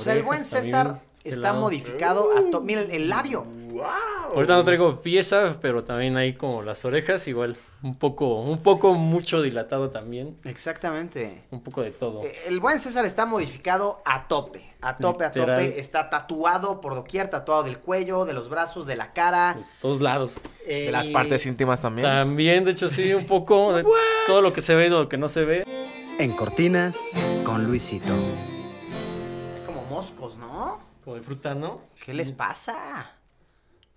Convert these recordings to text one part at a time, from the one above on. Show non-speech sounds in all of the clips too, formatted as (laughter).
O sea, el buen César este está modificado a to- Mira el, labio. Ahorita no traigo pieza, pero también ahí como las orejas, igual un poco, un poco mucho dilatado también, Exactamente. un poco de todo. Eh, El buen César está modificado a tope. A tope, a tope. Está tatuado por doquier, tatuado del cuello, de los brazos, de la cara. De todos lados. eh, De las partes íntimas también. También, de hecho, sí, un poco de (laughs) todo lo que se ve y lo que no se ve. En Cortinas con Luisito. Moscos, ¿no? Como de fruta, ¿no? ¿Qué les pasa?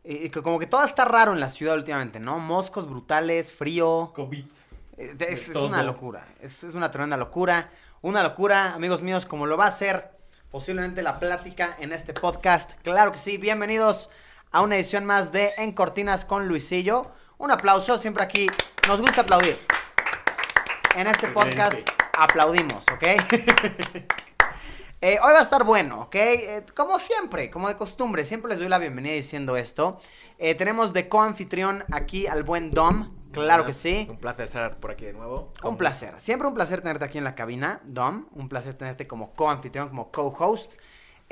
Eh, que como que todo está raro en la ciudad últimamente, ¿no? Moscos brutales, frío. COVID. Eh, Es, una locura. Es, es una tremenda locura. Una locura, amigos míos, como lo va a ser posiblemente la plática en este podcast. Claro que sí. Bienvenidos a una edición más de En Cortinas con Luisillo. Un aplauso. Siempre aquí nos gusta aplaudir. En este podcast aplaudimos, ¿ok? (laughs) Eh, hoy va a estar bueno, ¿ok? Eh, como siempre, como de costumbre, siempre les doy la bienvenida diciendo esto. Eh, tenemos de coanfitrión aquí al buen Dom, claro que sí. Un placer estar por aquí de nuevo. Un placer, siempre un placer tenerte aquí en la cabina, Dom. Un placer tenerte como coanfitrión, como co-host. Eh,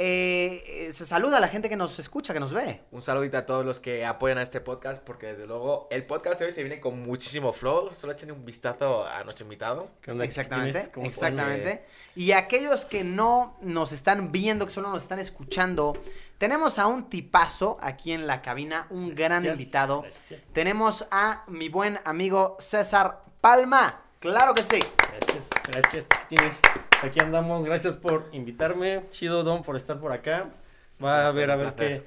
eh, se saluda a la gente que nos escucha, que nos ve. Un saludito a todos los que apoyan a este podcast, porque desde luego el podcast de hoy se viene con muchísimo flow. Solo echen un vistazo a nuestro invitado. Exactamente, ¿Quién es? ¿Cómo se exactamente. Y aquellos que no nos están viendo, que solo nos están escuchando, tenemos a un tipazo aquí en la cabina, un gran Gracias, invitado. gracias. Tenemos a mi buen amigo César Palma. Claro que sí. Gracias, gracias, chiquitines. Aquí andamos, gracias por invitarme. Chido, Don, por estar por acá. Va a ver, a ver qué,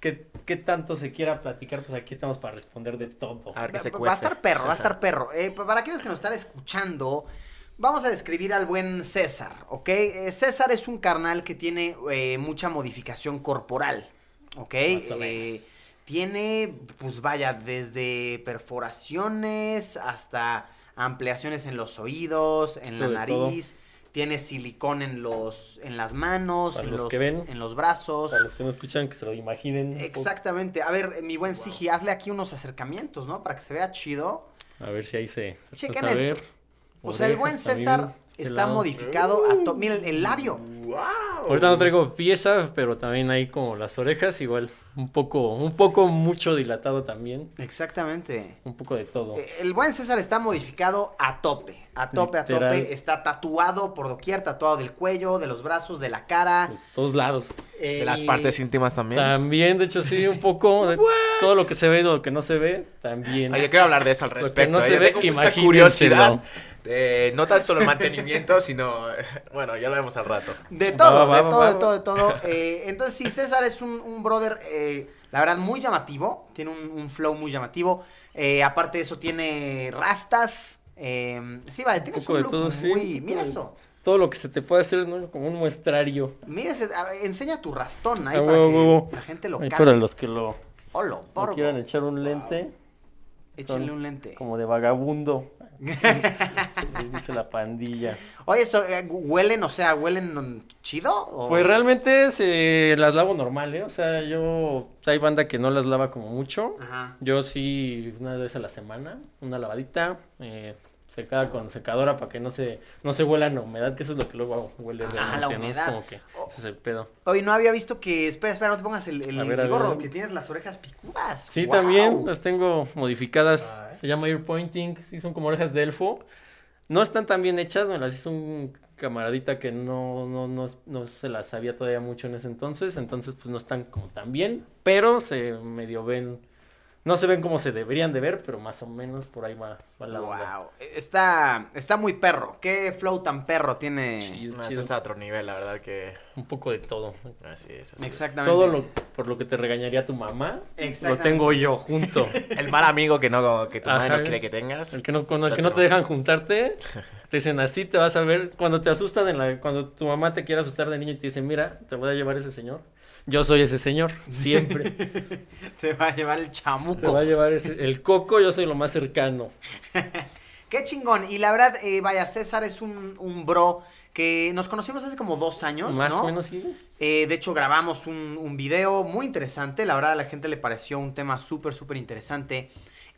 qué, qué tanto se quiera platicar. Pues aquí estamos para responder de todo. A ver qué se Va- va a estar perro, va a estar (laughs) perro. Eh, pa- para aquellos que nos están escuchando, vamos a describir al buen César, ¿ok? Eh, César es un carnal que tiene eh, mucha modificación corporal, ¿ok? Más o Eh, tiene, pues vaya, desde perforaciones hasta ampliaciones en los oídos, en la Todo nariz. Tiene silicón en los, en las manos, Para en los los, que ven. en los brazos. Para los que no escuchan, que se lo imaginen. Exactamente. A ver, mi buen Sigi, hazle aquí unos acercamientos, ¿no? Para que se vea chido. A ver si ahí se. Chequen esto. ver. O sea, el buen también, César este está lado. modificado a to- Mira el, el labio. Ahorita no traigo pieza, pero también ahí como las orejas, igual un poco, un poco mucho dilatado también, Exactamente. un poco de todo. Eh, El buen César está modificado a tope. A tope, a tope. Está tatuado por doquier, tatuado del cuello, de los brazos, de la cara. De todos lados. eh, De las partes íntimas también. También, de hecho, sí, un poco de (laughs) todo lo que se ve y lo que no se ve, también. Oye, quiero hablar de eso al Lo que respecto. no ¿eh? se Yo ve, imagínenselo. curiosidad. De no tan solo el mantenimiento, (laughs) sino. Bueno, ya lo vemos al rato. De todo, va, de va, todo, va, de todo, de todo. Eh, entonces, sí, César es un, un brother, eh, la verdad, muy llamativo. Tiene un, un flow muy llamativo. Eh, aparte de eso, tiene rastas. Eh, sí, vale, tienes poco un de look todo, sí, muy... un Mira poco de- eso. Todo lo que se te puede hacer, ¿no? Como un muestrario. Mira, ese- a ver, enseña tu rastón ahí Ah, para huevo, que huevo. la gente lo para los que lo, quieran echar un lente, Échenle un lente. como de vagabundo. (laughs) Dice la pandilla. Oye, eso, eh, ¿huelen, o sea, huelen chido? o- Pues realmente se las lavo normal, ¿eh? O sea, yo. Hay banda que no las lava como mucho. Ajá. Yo sí, una vez a la semana, una lavadita, eh, secada con secadora para que no se, no se huela la humedad, que eso es lo que luego huele Ah, la ¿no? Es humedad. como que Oh. ese es el pedo. Oye, no había visto que... Espera, espera, no te pongas el, el- ver, gorro, ver. que tienes las orejas picudas. Sí, también las tengo modificadas. Ah, ¿eh? Se llama ear pointing. Sí, son como orejas de elfo. No están tan bien hechas. Me las hizo un camaradita que no, no, no, no se las sabía todavía mucho en ese entonces. Entonces, pues no están como tan bien. Pero se medio ven. No se ven como se deberían de ver, pero más o menos por ahí va, va la onda. Wow, está, está muy perro. ¿Qué flow tan perro tiene? Chido, es a otro nivel, la verdad que. Un poco de todo. Así es. Así es. Exactamente. Todo lo por lo que te regañaría tu mamá, lo tengo yo junto. (laughs) El mal amigo que, no, que tu madre Ajá. no quiere que tengas. El que no, con el que no te dejan juntarte, (laughs) te dicen así, te vas a ver, cuando te asustan, en la, cuando tu mamá te quiere asustar de niño y te dice, mira, te voy a llevar ese señor. Yo soy ese señor, siempre. (laughs) Te va a llevar el te chamuco. va a llevar ese, el coco, yo soy lo más cercano. (laughs) Qué chingón. Y la verdad, eh, vaya, César es un, un bro que nos conocimos hace como dos años, Más ¿no? o menos sí. Eh, de hecho, grabamos un, un video muy interesante. La verdad, a la gente le pareció un tema súper, súper interesante.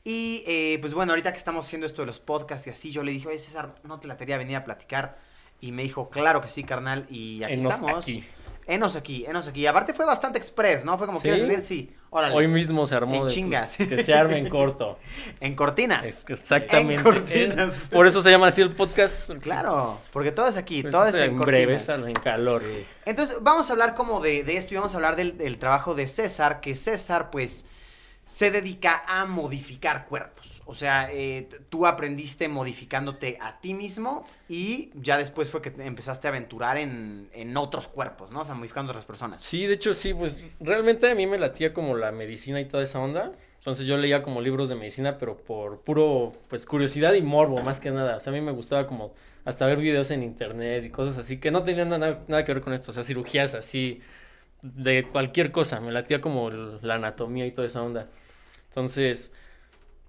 Y eh, pues bueno, ahorita que estamos haciendo esto de los podcasts y así, yo le dije, oye César, ¿no te la quería venir a platicar? Y me dijo, claro que sí, carnal. Y aquí Enos estamos. aquí. Enos aquí, enos aquí. Y aparte fue bastante express, ¿no? Fue como, Sí. ¿quieres venir? Sí, órale. Hoy mismo se armó. En de, chingas. pues, que se arme en corto. (laughs) En cortinas. Es- exactamente. En cortinas. Eh, (laughs) por eso se llama así el podcast. Claro, porque todo es aquí, Pues, todo es en, en breve, cortinas. en calor. Entonces, vamos a hablar como de, de esto y vamos a hablar del, del trabajo de César, que César, pues, se dedica a modificar cuerpos. O sea, eh, tú aprendiste modificándote a ti mismo y ya después fue que te empezaste a aventurar en, en otros cuerpos, ¿no? O sea, modificando otras personas. Sí, de hecho sí, pues realmente a mí me latía como la medicina y toda esa onda. Entonces yo leía como libros de medicina, pero por puro, pues curiosidad y morbo, más que nada. O sea, a mí me gustaba como hasta ver videos en internet y cosas así, que no tenían nada, nada que ver con esto. O sea, cirugías así, de cualquier cosa. Me latía como la anatomía y toda esa onda. Entonces,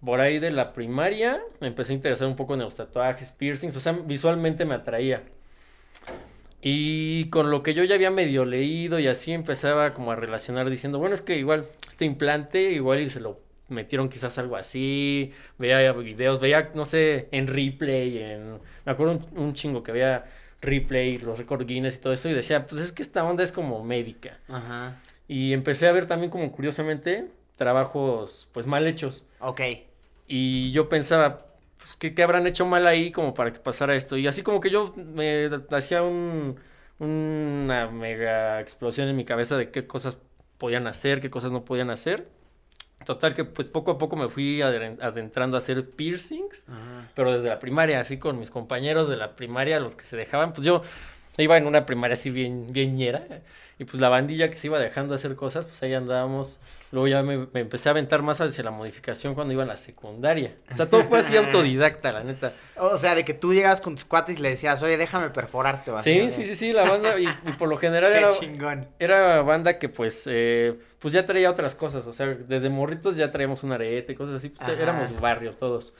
por ahí de la primaria me empecé a interesar un poco en los tatuajes, piercings. O sea, visualmente me atraía. Y con lo que yo ya había medio leído y así empezaba como a relacionar diciendo, bueno, es que igual este implante igual y se lo metieron quizás algo así, veía videos, veía, no sé, en replay, en... Me acuerdo un, un chingo que veía replay, los récord Guinness y todo eso y decía, pues es que esta onda es como médica. Ajá. Y empecé a ver también como curiosamente trabajos pues mal hechos. Ok. Y yo pensaba, pues, ¿qué, qué habrán hecho mal ahí como para que pasara esto? Y así como que yo me hacía un, una mega explosión en mi cabeza de qué cosas podían hacer, qué cosas no podían hacer. Total que pues poco a poco me fui adentrando a hacer piercings, Ajá. pero desde la primaria, así con mis compañeros de la primaria, los que se dejaban, pues yo iba en una primaria así bien, bien ñera, y pues la bandilla que se iba dejando hacer cosas, pues ahí andábamos. Luego ya me, me empecé a aventar más hacia la modificación cuando iba a la secundaria. O sea, todo fue así (laughs) autodidacta, la neta. O sea, de que tú llegas con tus cuates y le decías, oye, déjame perforarte. Sí, sí, sí, sí, la banda, y, y por lo general (laughs) Qué era, chingón. era banda que pues, eh, pues ya traía otras cosas, o sea, desde morritos ya traíamos un arete y cosas así, pues Ajá. éramos barrio todos.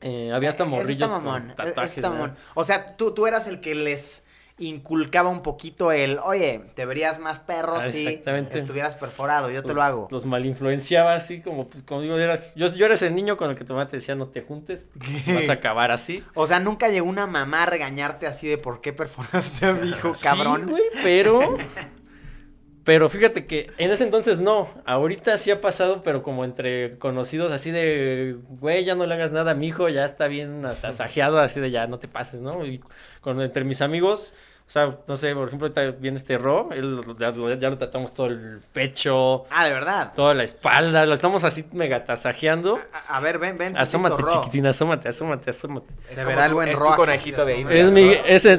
Eh, había hasta Eso morrillos está mamón. O sea, tú, tú eras el que les inculcaba un poquito el, oye, te verías más perro Ah, si estuvieras perforado, yo te lo hago. Los malinfluenciaba así, como, pues, como digo, eras, yo, yo era ese niño con el que tu mamá te decía no te juntes, (laughs) vas a acabar así. O sea, nunca llegó una mamá a regañarte así de por qué perforaste a mi hijo, cabrón. Sí, güey, pero. (laughs) Pero fíjate que en ese entonces no. Ahorita sí ha pasado, pero como entre conocidos, así de, güey, ya no le hagas nada a mi hijo, ya está bien atasajeado, así de ya no te pases, ¿no? Y con, entre mis amigos, o sea, no sé, por ejemplo, ahorita viene este Ro, él, lo- ya, lo- ya lo tratamos todo el pecho, Ah, de verdad. toda la espalda, lo estamos así mega tasajeando. A, a ver, ven, ven. Asómate, Ro. chiquitina, asómate, asómate, asómate. Se verá el buen es Ro tu conejito de. Indias. Es mi, ese,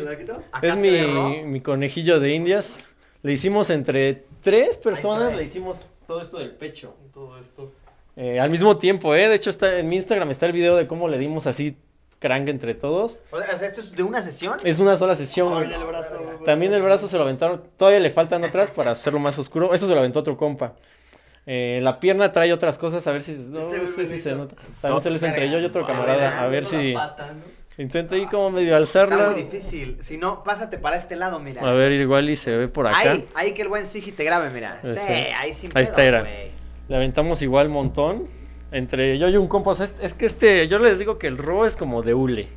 Acá es se mi, mi conejillo de indias. Le hicimos entre tres personas, le hicimos todo esto del pecho. Todo esto. Eh, al mismo tiempo, ¿eh? De hecho, está en mi Instagram está el video de cómo le dimos así crank entre todos. O sea, ¿esto es de una sesión? Es una sola sesión, güey. También el brazo. güey. También el brazo se lo aventaron. Todavía le faltan otras para hacerlo más oscuro. Eso se lo aventó otro compa. Eh, la pierna trae otras cosas, a ver si. No Este güey sé si se nota. También se les entre yo y otro camarada. A ver si. pata, ¿no? Intenta ahí como medio Está alzarla. muy difícil. Si no, pásate para este lado, mira. A ver, igual y se ve por acá. Ahí, ahí que el buen Sigi te grabe, mira. Sí, sí. ahí sin Ahí está, era. Le aventamos igual montón. Entre yo y un compa. O sea, es, es que este. Yo les digo que el ro es como de hule.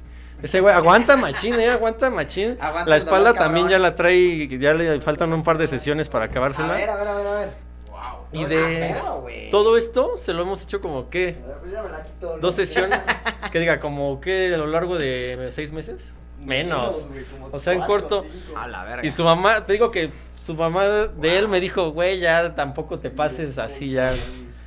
Ese güey aguanta machín, eh, aguanta machín. (laughs) Aguanta la espalda dolor, también ya la trae. Ya le faltan un par de sesiones para A acabársela. ver, a ver, a ver, a ver. Y de todo esto se lo hemos hecho como que. Pues ya me la quito, ¿no? Dos sesiones. (laughs) que diga, como que a lo largo de seis meses. Menos. O sea, en corto. cinco. A la verga. Y su mamá, te digo que su mamá de él me dijo, güey, ya tampoco te pases así ya.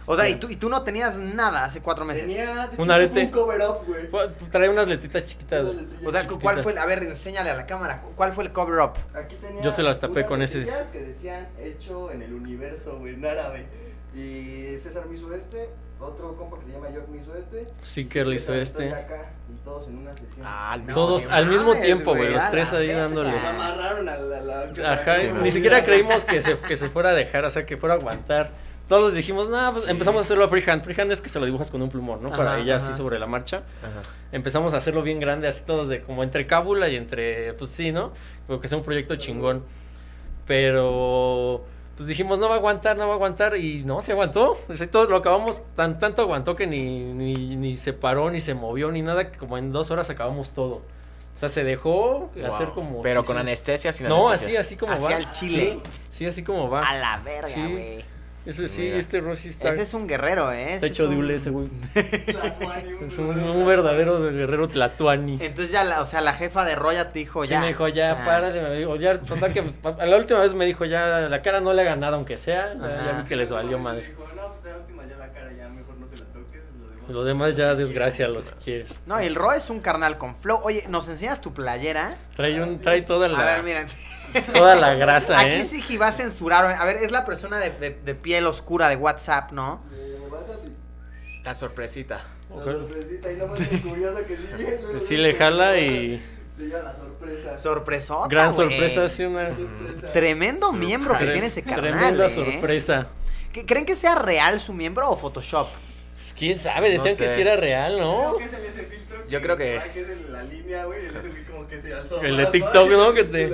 O sea, y tú, y tú no tenías nada hace cuatro meses. Tenía Un arete. Un cover up, güey. Trae unas letritas chiquitas. güey. O sea, ¿cuál fue? el- A ver, enséñale a la cámara. ¿Cuál fue el cover up? Aquí tenía Yo se las tapé con ese. que decían hecho en el universo, güey, en árabe. Y César me hizo este, otro compa que se llama York me hizo este. Que le hizo este. acá, y todos en una sesión. Ah, al mismo Todos tiempo. al mismo tiempo, güey, los tres la ahí dándole. Amarraron a la. la Ajá, Sí, ni siquiera creímos que se, que se fuera a dejar, o sea, que fuera a aguantar. Todos dijimos, no, pues Sí. empezamos a hacerlo a freehand. Freehand es que se lo dibujas con un plumón, ¿no? Para ella ajá. así sobre la marcha. Ajá. Empezamos a hacerlo bien grande, así todos de como entre cábula y entre, pues sí, ¿no? Como que sea un proyecto chingón. Pero, pues dijimos, no va a aguantar, no va a aguantar. Y no, se aguantó. Todo lo acabamos, tan, tanto aguantó que ni, ni, ni se paró, ni se movió, ni nada, que como en dos horas acabamos todo. O sea, se dejó hacer como. Pero con anestesia sin No, así, anestesia. así como Hacia va. el chile. Sí, sí, así como va. A la verga, Sí. Eso sí, Mira. este Rossi está. Ese es un guerrero, ¿eh? Está Ese hecho es de un- ese güey. Tlatuani, Es un, un verdadero guerrero tlatuani. Entonces ya, la, o sea, la jefa de Roya te dijo Sí, ya. me dijo, ya, o sea, párale, me dijo, ya, total que, a la última vez me dijo, ya, la cara no le haga nada, aunque sea, ya, Ajá. ya vi que les valió madre. Dijo, no, pues la última ya la cara, ya mejor no se la toques. Lo demás. Lo demás ya desgracialo si quieres. No, el Ro es un carnal con flow. Oye, ¿nos enseñas tu playera? Trae un, trae toda la, A ver, miren. (laughs) toda la grasa, Aquí eh. sí va a censurar. A ver, es la persona de, de- de piel oscura de WhatsApp, ¿no? Eh, La sorpresita. la sorpresita y no más es curioso que sí (laughs) Que sí le jala y (laughs) Se lleva la sorpresa. Sorpresota, gran sorpresa, sí, una Sorpresa. Tremendo miembro que tiene ese carnal, tremenda ¿eh? sorpresa. ¿Qué- ¿Creen que sea real su miembro o Photoshop? ¿Quién sabe? No Decían que sí era real, ¿no? Creo que es el Yo creo que- ay, que es el- la línea, güey. El ese güey como que se alzó. El de TikTok, ¿no? Que te-.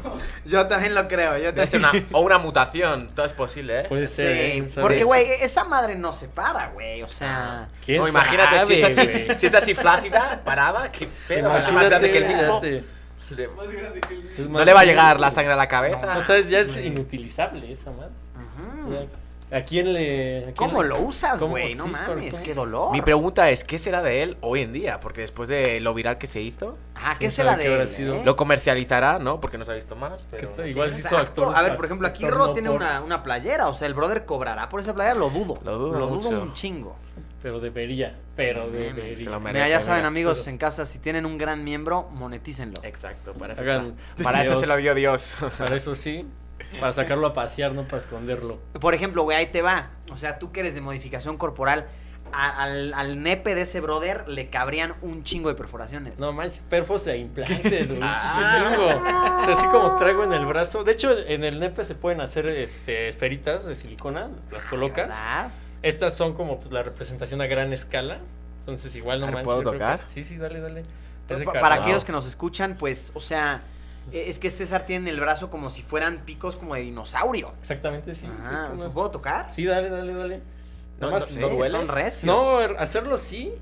(laughs) Yo también lo creo, yo también. una, o una mutación, todo es posible, ¿eh? Puede ser. Sí, ¿eh? porque, güey, esa madre no se para, güey. O sea, ¿Quién No, imagínate sabe, si es así, güey? si es así flácida, parada, qué pedo, es más Imagínate, grande que el mismo. fíjate. De- Más grande que el mío. Es No le va a llegar la sangre a la cabeza. O sea, es- ya es inutilizable esa madre. ¿A quién le.? a quién ¿cómo le- lo usas, güey? No sí, mames, qué dolor. Mi pregunta es, ¿qué será de él hoy en día? Porque después de lo viral que se hizo, Ajá, ¿qué ¿Quién será de él, sido? eh? lo comercializará, ¿no? Porque no se ha visto más, ¿Qué pero... Igual se hizo actor. A ver, por ejemplo, aquí Ro no tiene por- una, una playera, o sea, el brother cobrará por esa playera, lo dudo. Lo dudo mucho. un chingo. Pero debería. Pero No debería. se lo merece. Mira, ya saben, amigos, Pero- en casa, si tienen un gran miembro, monetícenlo. Exacto, para eso, Hagan está. Para eso se lo dio Dios. Para eso sí. Para sacarlo a pasear, no para esconderlo. Por ejemplo, güey, ahí te va. O sea, tú que eres de modificación corporal, a- al, al nepe de ese brother le cabrían un chingo de perforaciones. No manches, perfos e implantes, (laughs) güey. Ah. Chingo. O sea, así como traigo en el brazo. De hecho, en el nepe se pueden hacer este, esferitas de silicona. Las colocas. ¿Verdad? Estas son como pues, la representación a gran escala. Entonces, igual no A ver, manches. ¿puedo que- tocar? Sí, sí, dale, dale. Para aquellos que nos escuchan, pues, o sea, es que César tiene el brazo como si fueran picos como de dinosaurio. Exactamente, sí. Ajá, sí, unas- ¿Puedo tocar? Sí, dale, dale, dale. No, más- no, Sí, duele? Son recios. No, hacerlo sí.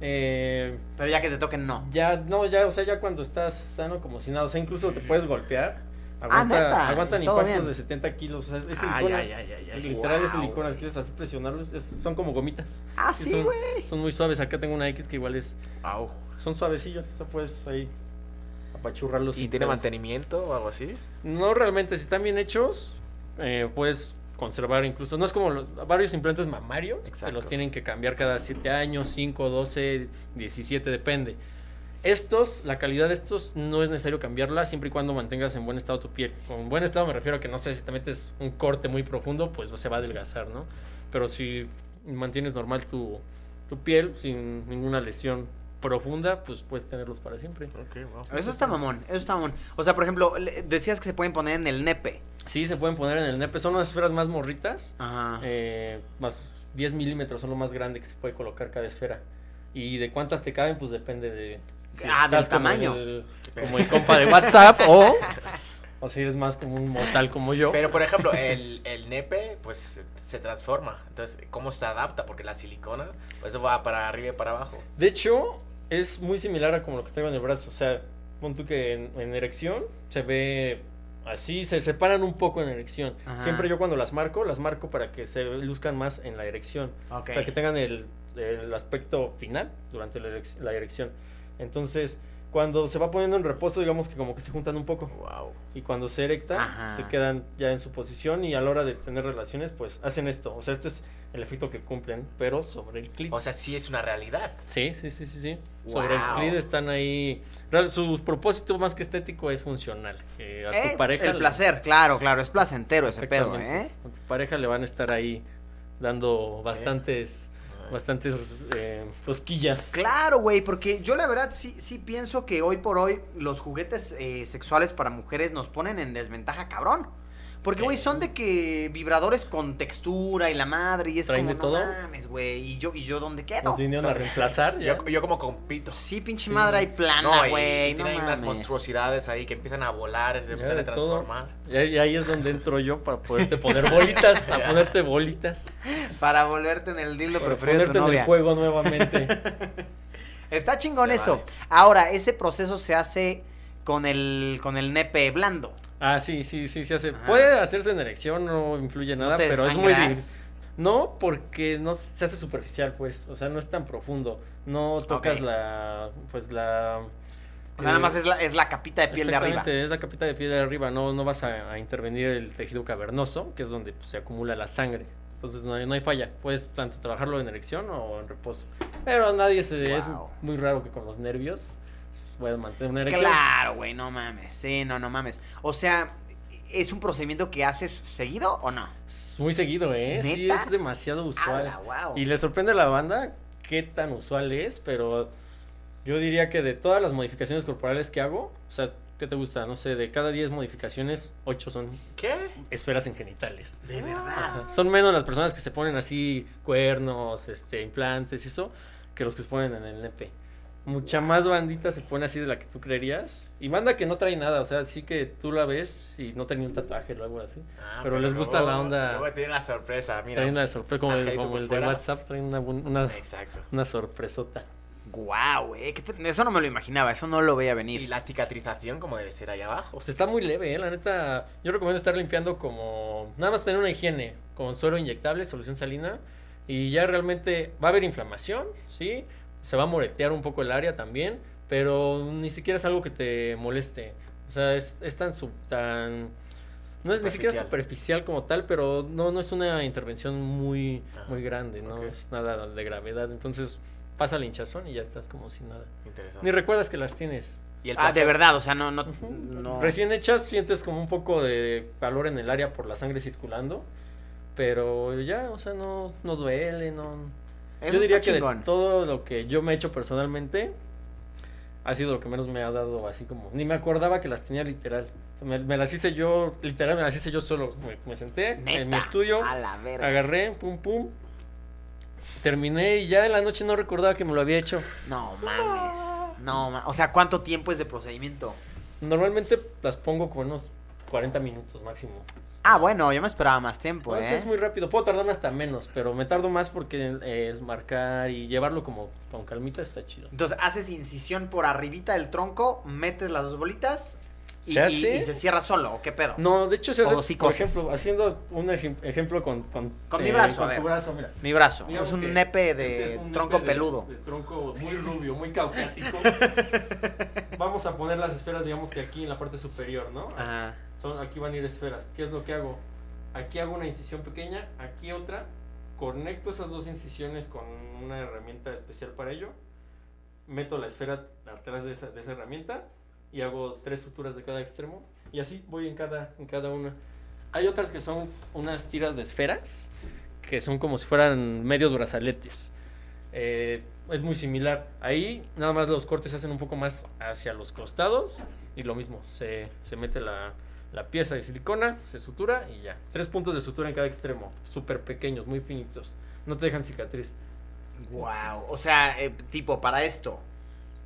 Eh, Pero ya que te toquen, no. ya, no, ya, o sea, ya cuando estás sano como si nada, o sea, incluso te puedes golpear. Ah, Aguanta, neta, aguantan impactos bien. de 70 kilos, o sea, es, es Ay, silicona. ay, ay, ay, ay. Literal es Wow, silicona, si quieres así presionarlos, es- son como gomitas. Ah, Sí, son- güey. Son muy suaves, acá tengo una X que igual es, Wow. son suavecillos, o sea, puedes ahí apachurrarlos. ¿Y sin tiene pedos. mantenimiento o algo así? No realmente, si están bien hechos, eh, puedes conservar incluso, no es como los varios implantes mamarios, que Exacto. los tienen que cambiar cada 7 años, 5, 12, 17, depende. Estos, la calidad de estos no es necesario cambiarla siempre y cuando mantengas en buen estado tu piel. Con buen estado me refiero a que no sé si te metes un corte muy profundo, pues se va a adelgazar, ¿no? Pero si mantienes normal tu, tu piel sin ninguna lesión profunda, pues puedes tenerlos para siempre. Wow. Eso está mamón, eso está mamón. O sea, por ejemplo, decías que se pueden poner en el nepe. Sí, se pueden poner en el nepe, son unas esferas más morritas. Ajá. Eh, más 10 milímetros son lo más grande que se puede colocar cada esfera. Y de cuántas te caben, pues depende de. Ah, del como tamaño. el- Como el compa de WhatsApp o. (laughs) O si eres más como un mortal como yo. Pero, por ejemplo, el, el nepe, pues, se, se transforma. Entonces, ¿cómo se adapta? Porque la silicona, pues, eso va para arriba y para abajo. De hecho, es muy similar a como lo que traigo en el brazo. O sea, pon tú que en, en erección se ve así, se separan un poco en erección. Ajá. Siempre yo cuando las marco, las marco para que se luzcan más en la erección. Ok. O sea, que tengan el, el aspecto final durante la, erec- la erección. Entonces, cuando se va poniendo en reposo, digamos que como que se juntan un poco. Wow. Y cuando se erecta, Ajá. se quedan ya en su posición y a la hora de tener relaciones, pues hacen esto. O sea, este es el efecto que cumplen, pero sobre el clit. O sea, sí es una realidad. Sí, sí, sí, sí, sí. Sobre el clit están ahí. Su propósito más que estético es funcional. Que a tu Eh, pareja. el le- placer, claro, claro, es placentero ese pedo. ¿eh? A tu pareja le van a estar ahí dando bastantes, bastantes eh, cosquillas. Claro, güey, porque yo la verdad sí, sí pienso que hoy por hoy los juguetes eh, sexuales para mujeres nos ponen en desventaja, cabrón. Porque, güey, son de que vibradores con textura y la madre y es ¿Traen como, de todo? no mames, güey, y yo, y yo ¿dónde quedo? Nos vinieron a reemplazar ya. Yo, yo como compito. Sí, pinche Sí. madre, hay plana, güey, y no tienen unas mames. monstruosidades ahí que empiezan a volar, se Ya empiezan de a todo. transformar. Y ahí, y ahí es donde entro yo para poderte (laughs) poner bolitas, (laughs) a ponerte bolitas, Para volverte en el dildo para preferido de ponerte tu en novia. el juego nuevamente. (laughs) Está chingón Se eso. vale. Ahora, ese proceso se hace con el, con el nepe blando. Ah, sí, sí, sí, se hace. Ajá. Puede hacerse en erección, no influye nada, ¿No te pero es muy... di- desangras? No, porque no se hace superficial, pues. O sea, no es tan profundo. No tocas la. Pues la. O sea, nada eh, más es la, es la capita de piel de arriba. Es la capita de piel de arriba. No, no vas a, a intervenir el tejido cavernoso, que es donde pues, se acumula la sangre. Entonces no hay, no hay falla. Puedes tanto trabajarlo en erección o en reposo. Pero nadie se. Es muy raro que con los nervios puedas mantener una erección. Claro, güey, no mames. Sí, no, no mames. O sea, ¿es un procedimiento que haces seguido o no? Es muy seguido, ¿eh? Sí, es demasiado usual. ¡Hala, wow! Y le sorprende a la banda qué tan usual es, pero yo diría que de todas las modificaciones corporales que hago, o sea, ¿qué te gusta? No sé, de cada 10 modificaciones, 8 son ¿Qué? esferas en genitales. De verdad. Ajá. Son menos las personas que se ponen así cuernos, este, implantes y eso, que los que se ponen en el nepe. Mucha más bandita se pone así de la que tú creerías. Y banda que no trae nada, o sea, sí que tú la ves y no trae ni un tatuaje o algo así. Ah, Pero les gusta la onda- Luego tienen la sorpresa, mira. Traen una sorpresa, como, el, como de. WhatsApp, traen una, una, Exacto. una sorpresota. Guau, güey. ¿qué te- Eso no me lo imaginaba, eso no lo veía venir. Y la cicatrización, como debe ser ahí abajo. Pues está muy leve, ¿eh? la neta. Yo recomiendo estar limpiando como. Nada más tener una higiene con suero inyectable, solución salina. Y ya realmente va a haber inflamación, ¿sí? Se va a moretear un poco el área también. Pero ni siquiera es algo que te moleste. O sea, es, es tan, sub- tan. No es ni siquiera Superficial. como tal, pero no, no es una intervención muy, Ajá, muy grande, no es nada de gravedad. Entonces pasa la hinchazón y ya estás como sin nada. Interesante. Ni recuerdas que las tienes. Y el Ah, de verdad, o sea, no, no, no. Recién hechas sientes como un poco de calor en el área por la sangre circulando, pero ya, o sea, no, no duele, no... Eso yo diría que de todo lo que yo me he hecho personalmente, ha sido lo que menos me ha dado así como... Ni me acordaba que las tenía literal. Me, me las hice yo, literal me las hice yo solo. Me, me senté en mi estudio, A la verga. agarré, pum, pum. Terminé y ya en la noche no recordaba que me lo había hecho. No mames. No mames. O sea, ¿cuánto tiempo es de procedimiento? Normalmente las pongo como unos 40 minutos máximo. Ah, bueno, yo me esperaba más tiempo, No, ¿eh? es muy rápido. Puedo tardarme hasta menos, pero me tardo más porque eh, es marcar y llevarlo como con calmita está chido. Entonces haces incisión por arribita del tronco, metes las dos bolitas y, ¿Se hace? y- y se cierra solo, ¿o qué pedo? No, de hecho se hace, por ejemplo, haciendo un ejem- ejemplo con... Con, Con mi brazo, a Con ver. tu brazo, mira. Mi brazo. Digamos es un nepe este de es un tronco nepe de- peludo. de tronco muy rubio, muy caucásico. (laughs) Vamos a poner las esferas, digamos que aquí en la parte superior, ¿no? Ajá. Son, aquí van a ir esferas. ¿Qué es lo que hago? Aquí hago una incisión pequeña, aquí otra. Conecto esas dos incisiones con una herramienta especial para ello. Meto la esfera atrás de esa, de esa herramienta y hago tres suturas de cada extremo. Y así voy en cada, en cada una. Hay otras que son unas tiras de esferas que son como si fueran medios brazaletes. Eh, es muy similar. Ahí nada más los cortes se hacen un poco más hacia los costados y lo mismo, se, se mete la, la pieza de silicona, se sutura y ya. Tres puntos de sutura en cada extremo, súper pequeños, muy finitos. No te dejan cicatriz. Wow. O sea, eh, tipo, para esto,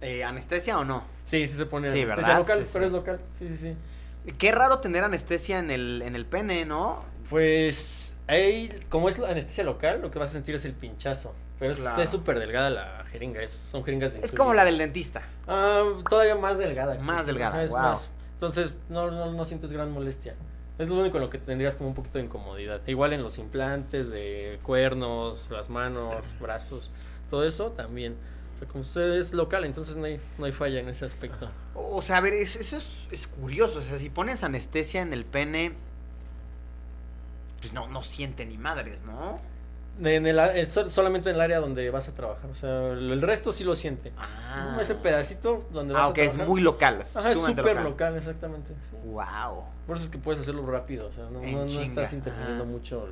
eh, ¿anestesia o no? Sí, sí se pone Sí, anestesia ¿verdad? local, Sí, pero sí. es local. Sí, sí, sí. Qué raro tener anestesia en el, en el pene, ¿no? Pues ahí, como es anestesia local, lo que vas a sentir es el pinchazo. Pero es Claro. es súper delgada la jeringa, es- son jeringas de Es como la del dentista. Ah, todavía más delgada. Más delgada, wow. más. Entonces, no, no, no sientes gran molestia. Es lo único en lo que tendrías como un poquito de incomodidad. Igual en los implantes de cuernos, las manos, brazos, todo eso también. Sea, como usted es local, entonces no hay, no hay falla en ese aspecto. O sea, a ver, eso, eso es, es curioso. O sea, si pones anestesia en el pene, pues no, no siente ni madres, ¿no? En el, es sol- solamente en el área donde vas a trabajar. O sea, el, resto sí lo siente. Ah, Ese pedacito donde vas Ah, a ok, es trabajar. muy local. Ajá, es súper local. exactamente. sí. Wow. Por eso es que puedes hacerlo rápido. O sea, no, no, estás interviniendo ajá. mucho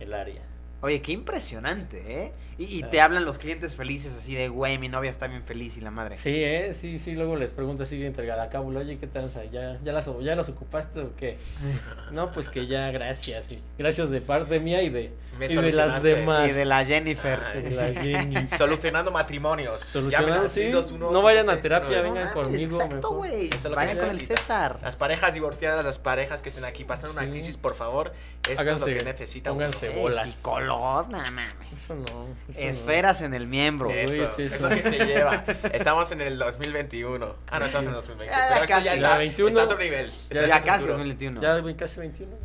el área. Oye, qué impresionante, ¿eh? Y, y Ah. te hablan los clientes felices así de, güey, mi novia está bien feliz y la madre. Sí, ¿eh? Sí, sí, luego les pregunto así entregada a cabo, oye, ¿qué tal? ¿Ya, ya, las, ¿Ya las ocupaste o qué? (laughs) No, pues que ya, gracias. y gracias de parte mía y de, y de las demás. Y de la Jennifer. de la Jenny. (laughs) Solucionando matrimonios. Solucionando, sí. 621 No vayan a 56, terapia. No vengan conmigo, Exacto, mejor. güey. Es Vayan con el. César. Las parejas divorciadas, las parejas que estén aquí pasando una Sí. crisis, por favor, esto Háganse- es lo que necesitan. pónganse bolas. psicólogos los, no mames. Eso no. eso no. Esferas en el miembro. Uy, Eso, sí, es eso. lo que se lleva. (laughs) Estamos en el 2021. Ah, no, estamos en el 2020. Ya, Pero casi. ya Ya, está, 21. está a otro nivel. Ya, el casi futuro. 2021. Ya casi 21.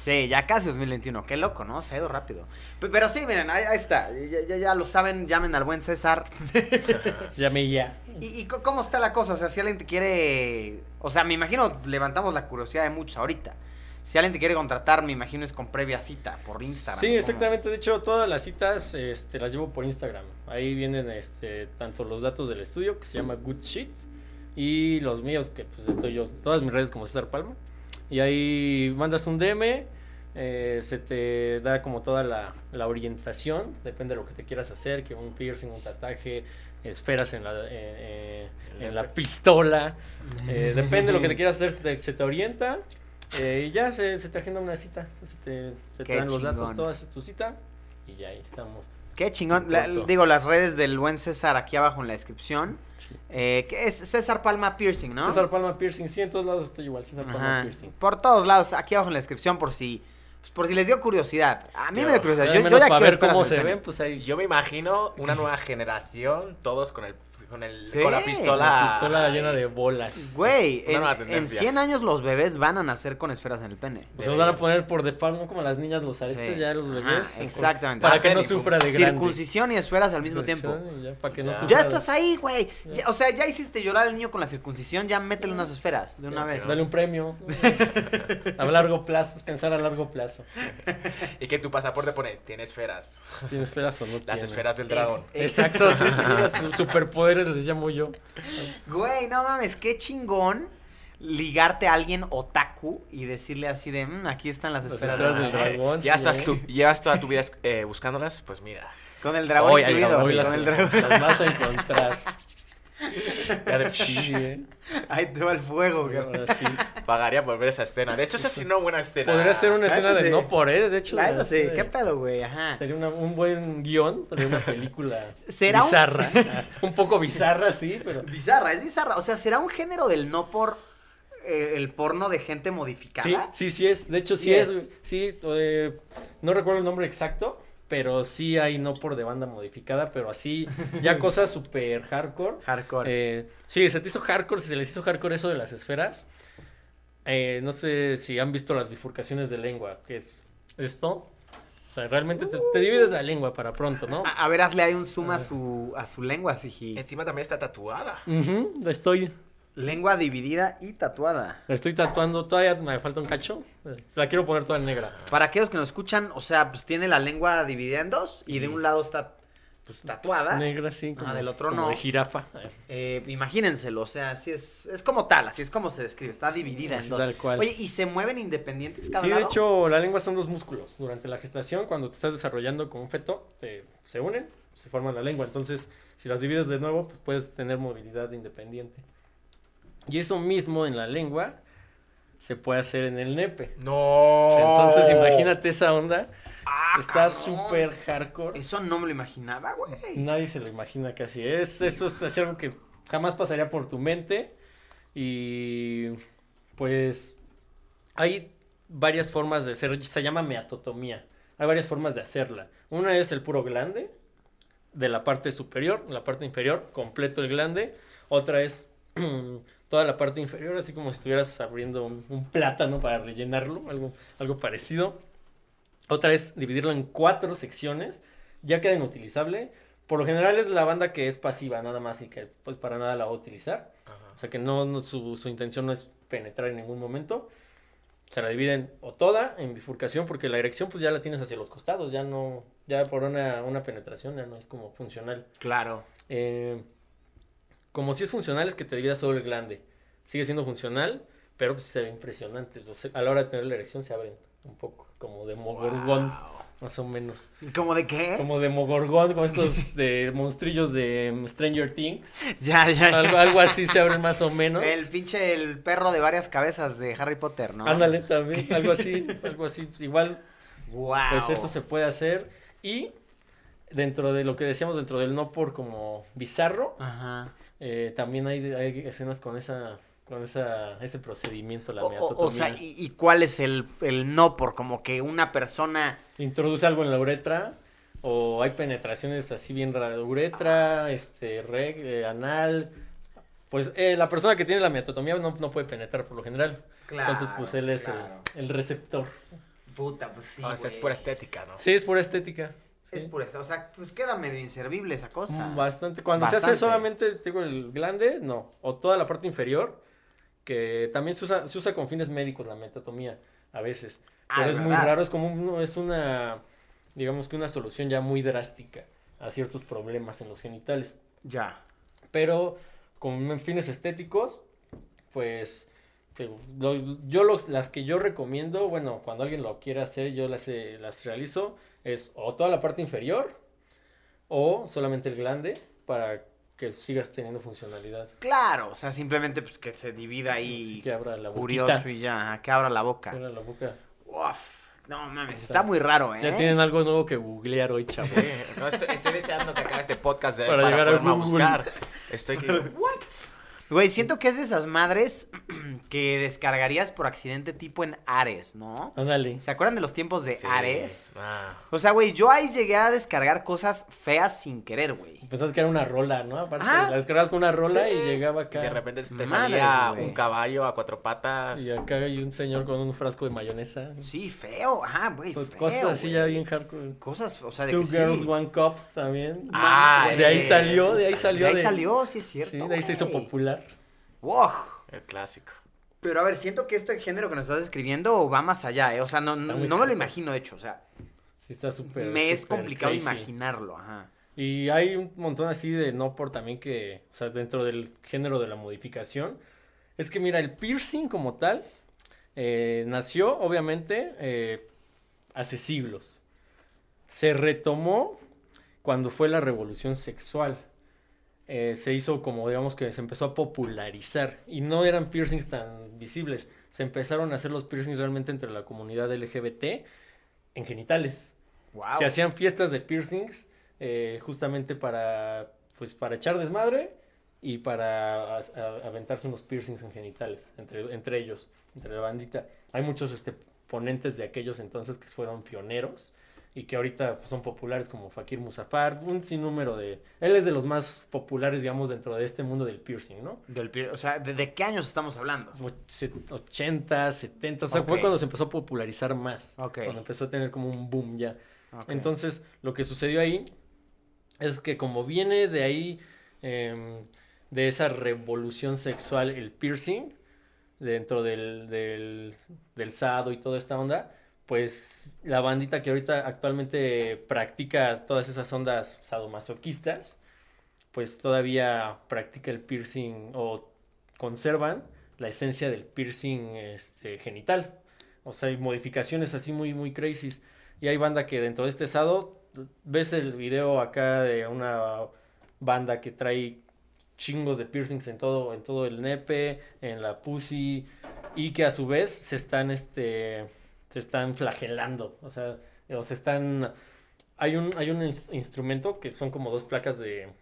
Sí, ya casi 2021. Qué loco, ¿no? Se ha ido rápido. Pe- Pero sí, miren, ahí, ahí está. Ya, ya- ya lo saben, llamen al buen César. (laughs) Llame ya. ¿Y, y cómo está la cosa? O sea, si alguien te quiere... O sea, me imagino, levantamos la curiosidad de muchos ahorita. Si alguien te quiere contratar, me imagino es con previa cita por Instagram. Sí, ¿cómo? exactamente. De hecho, todas las citas este, las llevo por Instagram. Ahí vienen este, tanto los datos del estudio, que se llama Good Shit, y los míos, que pues estoy yo, todas mis redes como César Palma. Y ahí mandas un DM, eh, se te da como toda la, la orientación, depende de lo que te quieras hacer, que un piercing, un tatuaje, esferas en la, eh, eh, en la pistola, eh, depende de lo que te (laughs) quieras hacer, se te, se te orienta. Eh, y ya se, se te agenda una cita, se te, se te dan los datos, chingón. toda tu cita y ya ahí estamos. Qué chingón. La- digo, las redes del buen César aquí abajo en la descripción. Eh, que es César Palma Piercing, ¿no? César Palma Piercing, sí, en todos lados estoy igual, César Palma Ajá. Piercing. Por todos lados, aquí abajo en la descripción por si... pues, por si les dio curiosidad. A mí me dio curiosidad. Yo, yo ya para ver cómo se ven, pues ahí. Yo me imagino una nueva generación, todos con el con el Sí, con la pistola. La pistola llena de bolas. Güey, en, en tendencia. 100 años los bebés van a nacer con esferas en el pene. Se los van a poner por default. Como las niñas los aretes, Sí. ya los bebés. exactamente. Para que no sufra de grande. Circuncisión y esferas al mismo tiempo. Ya, para que no Ya. sufra Ya estás ahí, güey. O sea, ya hiciste llorar al niño con la circuncisión, ya métele unas esferas de una vez. Dale un premio. (laughs) a largo plazo, es pensar a largo plazo. Y que tu pasaporte pone, tiene esferas. ¿Tienes esferas o no? Las tiene? esferas del dragón. Ex- Exacto, sí, superpoderes les llamo yo. Güey, no mames, qué chingón ligarte a alguien otaku y decirle así de, "Mm, aquí están las esferas. esferas de- del dragón. ya sí, estás ¿eh? tú, llevas toda tu vida eh, buscándolas, pues mira. Con el dragón Hoy incluido. llegado, Hoy las, con el dragón. las vas a encontrar. (laughs) Ya de- Sí, ¿eh? Ahí te va el fuego. Ahora sí. Pagaría por ver esa escena. De hecho, esa sí una buena escena. Podría ser una escena de sí. no por él, de hecho. La neta sí, qué pedo, güey, ajá. Sería una- un buen guion de una película (laughs) ¿Será un- bizarra. (laughs) un poco bizarra, sí, pero. Bizarra, es bizarra. O sea, ¿será un género del no por eh, el porno de gente modificada? Sí, sí, sí es. De hecho, sí, Sí es. es. Sí, eh, no recuerdo el nombre exacto, pero sí hay no por de banda modificada, pero así, (laughs) ya cosas súper hardcore. Hardcore. Eh, sí, se te hizo hardcore, si se les hizo hardcore eso de las esferas. eh, no sé si han visto las bifurcaciones de lengua, que es esto. O sea, realmente te, te divides la lengua para pronto, ¿no? A, a ver, hazle ahí un zoom a su, a su lengua, Siji. Encima también está tatuada. Ujú, la estoy, Lengua dividida y tatuada. la estoy tatuando, todavía me falta un cacho. La quiero poner toda negra. Para aquellos que nos escuchan, o sea, pues tiene la lengua dividida en dos y de un lado está pues tatuada. Negra, sí. Como, del otro como no. de jirafa. eh. Imagínenselo, o sea, así es, es como tal, así es como se describe, está dividida en dos. tal cual. Oye, ¿y se mueven independientes cada Sí, de lado? hecho, la lengua son dos músculos. Durante la gestación, cuando te estás desarrollando como un feto, te, se unen, se forman la lengua. Entonces, si las divides de nuevo, pues puedes tener movilidad independiente. Y eso mismo en la lengua se puede hacer en el nepe. No. Entonces, imagínate esa onda. Ah, Está súper hardcore. Eso no me lo imaginaba, güey. Nadie se lo imagina casi. Es, eso es, es algo que jamás pasaría por tu mente. Y pues hay varias formas de hacer. Se llama meatotomía. Hay varias formas de hacerla. Una es el puro glande de la parte superior, la parte inferior, completo el glande. Otra es (clears throat) toda la parte inferior, así como si estuvieras abriendo un, un plátano para rellenarlo, algo, algo parecido. Otra es dividirlo en cuatro secciones, ya queda inutilizable. Por lo general es la banda que es pasiva nada más y que pues para nada la va a utilizar. Ajá. O sea que no, no- su, su intención no es penetrar en ningún momento. Se la dividen o toda en bifurcación porque la erección pues ya la tienes hacia los costados, ya no, ya por una, una penetración ya no es como funcional. Claro. Eh, como si es funcional es que te divida solo el glande. Sigue siendo funcional, pero pues se ve impresionante. A la hora de tener la erección se abren un poco, como de mogorgón, más o menos. ¿Cómo de qué? Como de mogorgón, como estos (laughs) de monstrillos de Stranger Things. Ya, ya, ya. Algo, algo así se abren más o menos. El pinche el perro de varias cabezas de Harry Potter, ¿no? Ándale también, algo así, algo así. Igual, Wow. pues eso se puede hacer. Y dentro de lo que decíamos, dentro del no por como bizarro, Ajá. eh, también hay, hay escenas con esa con esa, ese procedimiento, la O, o- sea, ¿y, y cuál es el, el no por como que una persona... Introduce algo en la uretra, o hay penetraciones así bien raras, uretra, este, reg, eh, anal. Pues eh, la persona que tiene la meatotomía no, no puede penetrar por lo general. Entonces, pues él es el- claro. el, receptor. Puta, pues sí, o sea, es pura estética, ¿no? Sí, es pura estética. Es pura estética. O sea, pues queda medio inservible esa cosa. Mm, Bastante. Cuando se hace Bastante. solamente, te digo, el glande, no. O toda la parte inferior, que también se usa, se usa con fines médicos la metatomía, a veces. Ah, Pero ¿de es muy verdad? raro, es como un- es una, digamos que una solución ya muy drástica a ciertos problemas en los genitales. Ya. Pero con fines estéticos, pues yo los- las que yo recomiendo, bueno, cuando alguien lo quiere hacer, yo las, eh, las realizo, es o toda la parte inferior o solamente el glande para que sigas teniendo funcionalidad. Claro, o sea, simplemente pues que se divida ahí Así que abra la curioso boquita. y ya, que abra la boca. Abra la boca. Uf, no mames, Está. está muy raro, ¿eh? Ya tienen algo nuevo que googlear hoy, chavos. Sí, (laughs) no, estoy, estoy deseando que acabe este podcast de, Para para, llegar a a Google. buscar. Estoy que, (laughs) ¿what? Güey, siento que es de esas madres que descargarías por accidente tipo en Ares, ¿no? Ándale. ¿Se acuerdan de los tiempos de Sí. Ares? Ah. O sea, güey, yo ahí llegué a descargar cosas feas sin querer, güey. Pensabas que era una rola, ¿no? Aparte, Ajá. la descargabas con una rola Sí. y llegaba Y acá. de repente te Madres, salía güey. un caballo a cuatro patas. Y acá hay un señor con un frasco de mayonesa. Sí, feo, ajá, güey, Pues, feo, Cosas así güey. ya bien hardcore. Cosas, o sea, de Two que Girls, sí. One Cup también. Ah, Güey, de ahí salió, de ahí salió. De ahí salió, sí es cierto, Sí, de ahí se hizo güey. popular. Wow. El clásico. Pero a ver, siento que este género que nos estás describiendo va más allá, ¿eh? O sea, no, no, me lo imagino, de hecho, o sea, Sí, está súper. me es complicado crazy. imaginarlo, ajá. Y hay un montón así de no por también que, o sea, dentro del género de la modificación. Es que mira, el piercing como tal eh, nació obviamente eh, hace siglos. Se retomó cuando fue la revolución sexual. Eh, se hizo como, digamos que se empezó a popularizar y no eran piercings tan visibles. Se empezaron a hacer los piercings realmente entre la comunidad LGBT en genitales. Wow. Se hacían fiestas de piercings eh, justamente para, pues, para echar desmadre y para a- a- aventarse unos piercings en genitales entre, entre ellos, entre la bandita. Hay muchos este, ponentes de aquellos entonces que fueron pioneros y que ahorita pues, son populares como Fakir Musafar, un sinnúmero de... Él es de los más populares, digamos, dentro de este mundo del piercing, ¿no? Del pier- o sea, ¿de, de qué años estamos hablando? Como set- 80, 70, o sea, fue cuando se empezó a popularizar más, Ok. cuando empezó a tener como un boom ya. Entonces, lo que sucedió ahí es que como viene de ahí, em, de esa revolución sexual, el piercing, dentro del, del, del sado y toda esta onda, pues la bandita que ahorita actualmente practica todas esas ondas sadomasoquistas, pues todavía practica el piercing o conservan la esencia del piercing este, genital. O sea, hay modificaciones así muy, muy crazy. Y hay banda que dentro de este sado, ves el video acá de una banda que trae chingos de piercings en todo, en todo el nepe, en la pussy, y que a su vez se están, este, se están flagelando. O sea, o se están... Hay un, hay un ins- instrumento que son como dos placas de,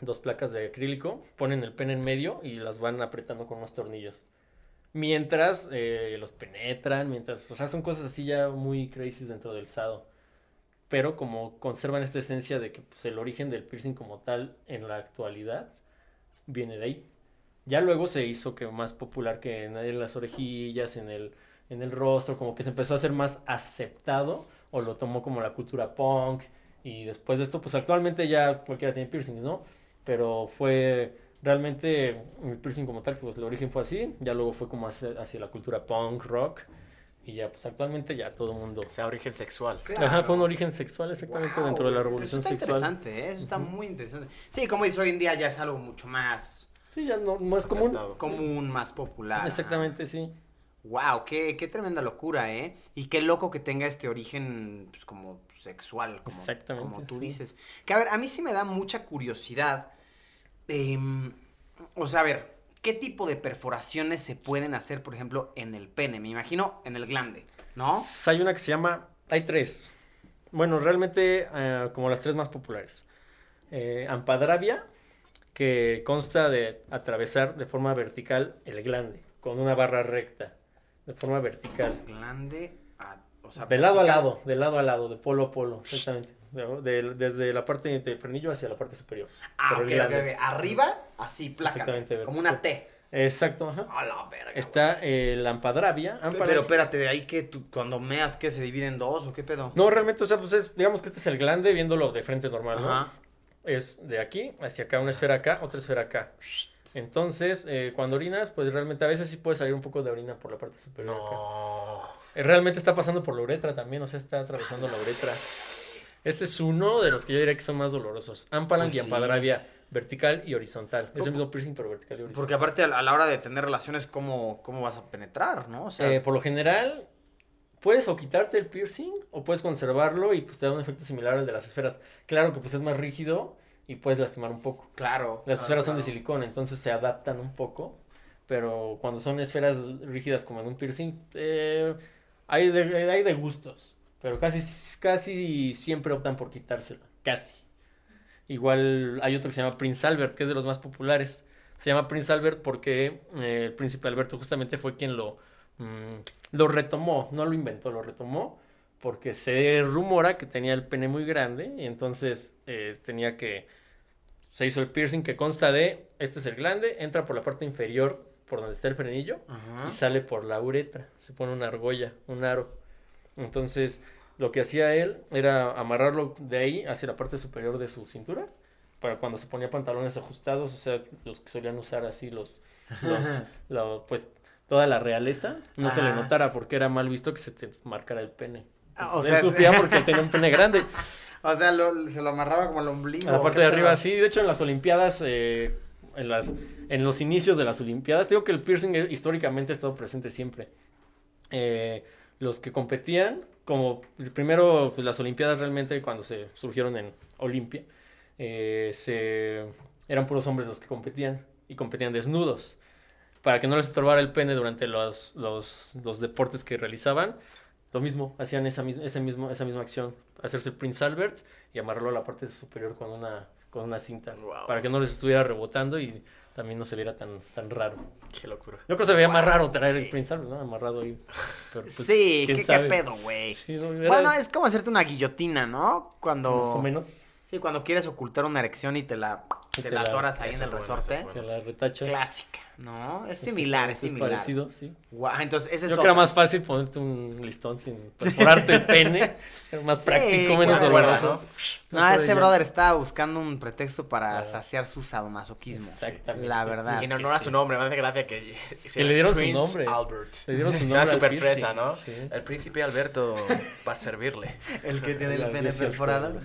dos placas de acrílico, ponen el pene en medio y las van apretando con unos tornillos. Mientras eh, los penetran, mientras, o sea, son cosas así ya muy crazy dentro del sado. Pero como conservan esta esencia de que pues, el origen del piercing como tal en la actualidad viene de ahí. Ya luego se hizo que más popular que en las orejillas, en el, en el rostro, como que se empezó a hacer más aceptado o lo tomó como la cultura punk. Y después de esto, pues actualmente ya cualquiera tiene piercings, ¿no? Pero fue realmente el piercing como tal, pues el origen fue así, ya luego fue como hacia, hacia la cultura punk, rock. Y ya, pues actualmente ya todo el mundo. O sea, origen sexual. Ajá, fue un origen sexual exactamente Wow, dentro de la revolución eso está sexual. interesante, ¿eh? Eso está muy interesante. Sí, como dices, hoy en día ya es algo mucho más Sí, ya no, más común. Común, más popular. Exactamente, sí. Wow, qué, qué tremenda locura, ¿eh? Y qué loco que tenga este origen, pues, como sexual, como, Exactamente, como tú sí. dices. Que a ver, a mí sí me da mucha curiosidad. em, o sea, a ver, ¿qué tipo de perforaciones se pueden hacer, por ejemplo, en el pene? Me imagino en el glande, ¿no? Hay una que se llama, hay tres. Bueno, realmente eh, como las tres más populares. Eh, Ampadravia, que consta de atravesar de forma vertical el glande con una barra recta, de forma vertical. Glande. a- o sea, De lado a vertical. lado, de lado a lado, de polo a polo, exactamente. De- de- desde la parte del frenillo hacia la parte superior. Ah, Por ok, el ok, glande. ok. Arriba, así, placa. Exactamente, Como una T. Exacto, ajá. A la verga. Está eh, la ampara- Pero espérate, de ahí que tú, cuando meas, que se divide en dos o qué pedo? No, realmente, o sea, pues es, digamos que este es el glande viéndolo de frente normal, ¿no? Ajá. Es de aquí hacia acá, una esfera acá, otra esfera acá. Entonces, eh, cuando orinas, pues realmente a veces sí puede salir un poco de orina por la parte superior. acá. No. Eh, Realmente está pasando por la uretra también, o sea, está atravesando la uretra. Este es uno de los que yo diría que son más dolorosos. Ampalan Pues y sí. ampadravia vertical y horizontal. Es el mismo piercing, pero vertical y horizontal. Porque aparte a la, a la hora de tener relaciones, ¿cómo, cómo vas a penetrar, no? O sea, Eh, por lo general, puedes o quitarte el piercing o puedes conservarlo y pues te da un efecto similar al de las esferas. Claro que pues es más rígido y puedes lastimar un poco. claro. Las claro, esferas son de silicona, entonces se adaptan un poco. Pero cuando son esferas rígidas como en un piercing, eh, hay, de, hay de gustos. Pero casi, casi siempre optan por quitárselo. Casi. Igual hay otro que se llama Prince Albert, que es de los más populares. Se llama Prince Albert porque eh, el príncipe Alberto justamente fue quien lo, mm, lo retomó. No lo inventó, lo retomó. Porque se rumora que tenía el pene muy grande y entonces eh, tenía que se hizo el piercing que consta de, este es el glande, entra por la parte inferior, por donde está el frenillo, Ajá. y sale por la uretra. Se pone una argolla, un aro. Entonces, lo que hacía él era amarrarlo de ahí hacia la parte superior de su cintura, para cuando se ponía pantalones ajustados, o sea, los que solían usar así los, los, (laughs) lo- pues, toda la realeza, no se le notara porque era mal visto que se te marcara el pene. Ah, o Entonces, sea, él supía porque tenía un pene grande. (laughs) O sea, lo- se lo amarraba como al ombligo. A la parte ¿qué de arriba, sí. De hecho, en las Olimpiadas, eh, en, las, en los inicios de las Olimpiadas, digo que el piercing eh, históricamente ha estado presente siempre. Eh, los que competían, como el primero, pues, las Olimpiadas realmente cuando se surgieron en Olimpia, eh, se, eran puros hombres los que competían y competían desnudos. Para que no les estorbara el pene durante los, los, los deportes que realizaban, lo mismo, hacían esa, mis- ese mismo, esa misma acción, hacerse Prince Albert y amarrarlo a la parte superior con una, con una cinta, Wow. para que no les estuviera rebotando y también no se viera tan, tan raro. Qué locura. Yo creo que se veía más raro traer el Prince Albert, ¿no? Amarrado ahí. Pero, pues, sí, ¿qué, pedo, güey? Sí, no, era Bueno, es como hacerte una guillotina, ¿no? Cuando... más o menos. Sí, cuando quieres ocultar una erección y te la, te te la atoras ahí en el es buena, resorte. esa es buena. Que la retachas. Clásica, ¿no? Es Sí, similar, es es similar. parecido, sí. Guau, entonces ese es Yo creo que era más fácil ponerte un listón sin perforarte el pene. (laughs) Era más Sí, práctico, menos claro. doloroso. No, ese ya- brother estaba buscando un pretexto para Claro. saciar su sadomasoquismo. Exactamente. La verdad. Y en honor a su nombre, me hace gracia que... Le dieron su nombre. Albert. Le dieron su (laughs) nombre al súper fresa, ¿no? sí. El príncipe Alberto (laughs) va a servirle. El que tiene el pene perforado.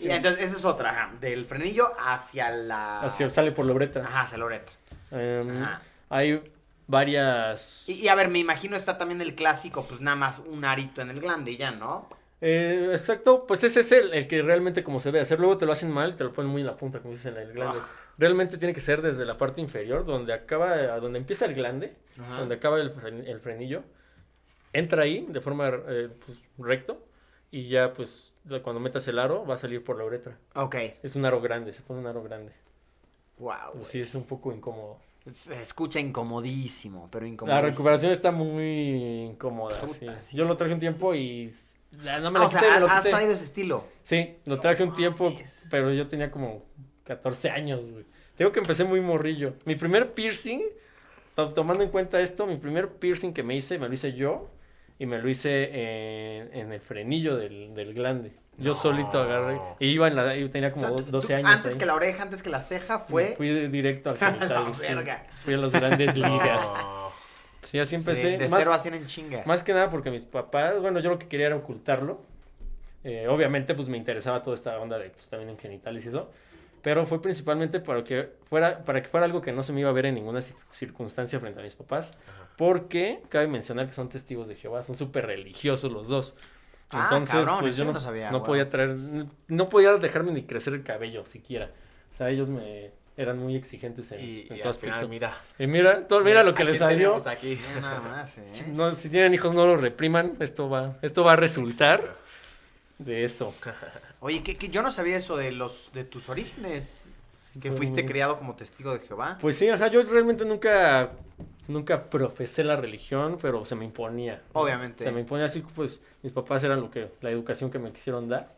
Y entonces esa es otra, ajá, del frenillo hacia la... Hacia- sale por la uretra. Ajá, hacia la uretra. Em, Ajá. hay varias. Y, y a ver, me imagino está también el clásico, pues nada más un arito en el glande y ya, ¿no? Eh, exacto, pues ese es el, el que realmente como se debe hacer. Luego te lo hacen mal, te lo ponen muy en la punta, como dices en el glande. Realmente tiene que ser desde la parte inferior, donde acaba, donde empieza el glande, Ajá. donde acaba el, el frenillo. Entra ahí de forma eh, pues, recto y ya pues cuando metas el aro va a salir por la uretra. Ok. Es un aro grande, se pone un aro grande. Wow. Pues sí, es un poco incómodo. Se escucha incomodísimo, pero La incomodísimo. recuperación está muy incómoda. Puta, sí. sí. Yo lo traje un tiempo y no me Ah, la o sea, quité, me lo has quité. traído ese estilo. Sí, lo traje un tiempo, mames. pero yo tenía como 14 años, güey. Tengo que empecé muy morrillo. Mi primer piercing, to- tomando en cuenta esto, mi primer piercing que me hice, me lo hice yo y me lo hice en, en el frenillo del, del glande. Yo No. solito agarré. Y iba en la, yo tenía como O sea, do- tú- 12 tú años. Antes ahí. que la oreja, antes que la ceja, Me fue... Fui directo al (laughs) genital. Sí. Fui a las grandes (laughs) ligas. No. Sí, así Sí, empecé. de Más- cero a en chinga. Más que nada porque mis papás, bueno, yo lo que quería era ocultarlo. Eh, obviamente, pues me interesaba toda esta onda de, pues, también en genitales y eso. Pero fue principalmente para que fuera, para que fuera algo que no se me iba a ver en ninguna cir- circunstancia frente a mis papás. Porque cabe mencionar que son testigos de Jehová, son súper religiosos los dos. Ah, Entonces, cabrón, pues yo no, no sabía, no wow. podía traer, no podía dejarme ni crecer el cabello siquiera. O sea, ellos me eran muy exigentes en, Y, en y todo final, aspecto. mira. Y mira, todo, mira lo que ¿A les salió. tenemos aquí? Mira nada (laughs) más, ¿eh? No, si tienen hijos, no los repriman. Esto va, esto va a resultar de eso. Oye, que, que yo no sabía eso de los de tus orígenes. Que fuiste criado como testigo de Jehová. Pues sí, ajá, yo realmente nunca, nunca profesé la religión, pero se me imponía. ¿no? Obviamente. Se me imponía así, pues mis papás eran lo que, la educación que me quisieron dar.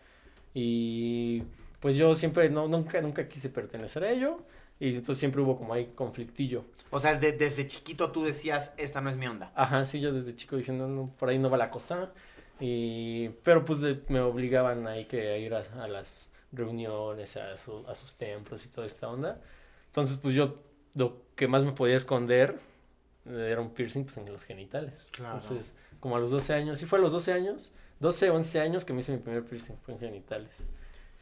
Y pues yo siempre, no, nunca, nunca quise pertenecer a ello. Y entonces siempre hubo como ahí conflictillo. O sea, desde, desde chiquito tú decías, esta no es mi onda. Ajá, sí, yo desde chico dije, no, no, por ahí no va la cosa. Y, pero pues de- me obligaban ahí que a ir a, a las reuniones, a, su- a sus templos y toda esta onda. Entonces, pues yo lo que más me podía esconder era un piercing pues, en los genitales. Claro. Entonces, como a los 12 años, sí fue a los 12 años, 12, 11 años que me hice mi primer piercing, fue en genitales.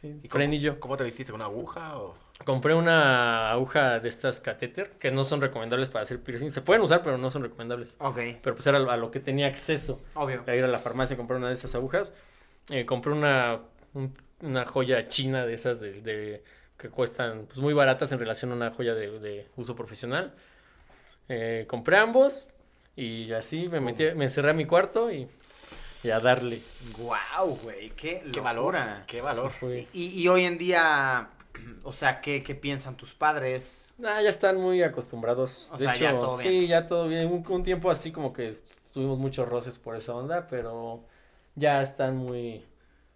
Sí, ¿Y frenillo. ¿Cómo te lo hiciste? ¿Con una aguja o...? Compré una aguja de estas catéter que no son recomendables para hacer piercing. Se pueden usar, pero no son recomendables. Ok, Pero pues era a lo que tenía acceso. obvio. A ir a la farmacia a comprar una de esas agujas. Eh, compré una, un- una joya china de esas de, de- que cuestan pues, muy baratas en relación a una joya de, de uso profesional. Eh, compré ambos y así me metí, me encerré a mi cuarto y, y a darle. Wow, güey, qué, ¡Qué valor! locura. ¡Qué valor! Y, y hoy en día, (clears throat) o sea, ¿qué, qué piensan tus padres? Ah, ya están muy acostumbrados. O de sea, hecho, ya todo sí, bien. ya todo bien. Un, un tiempo así como que tuvimos muchos roces por esa onda, pero ya están muy,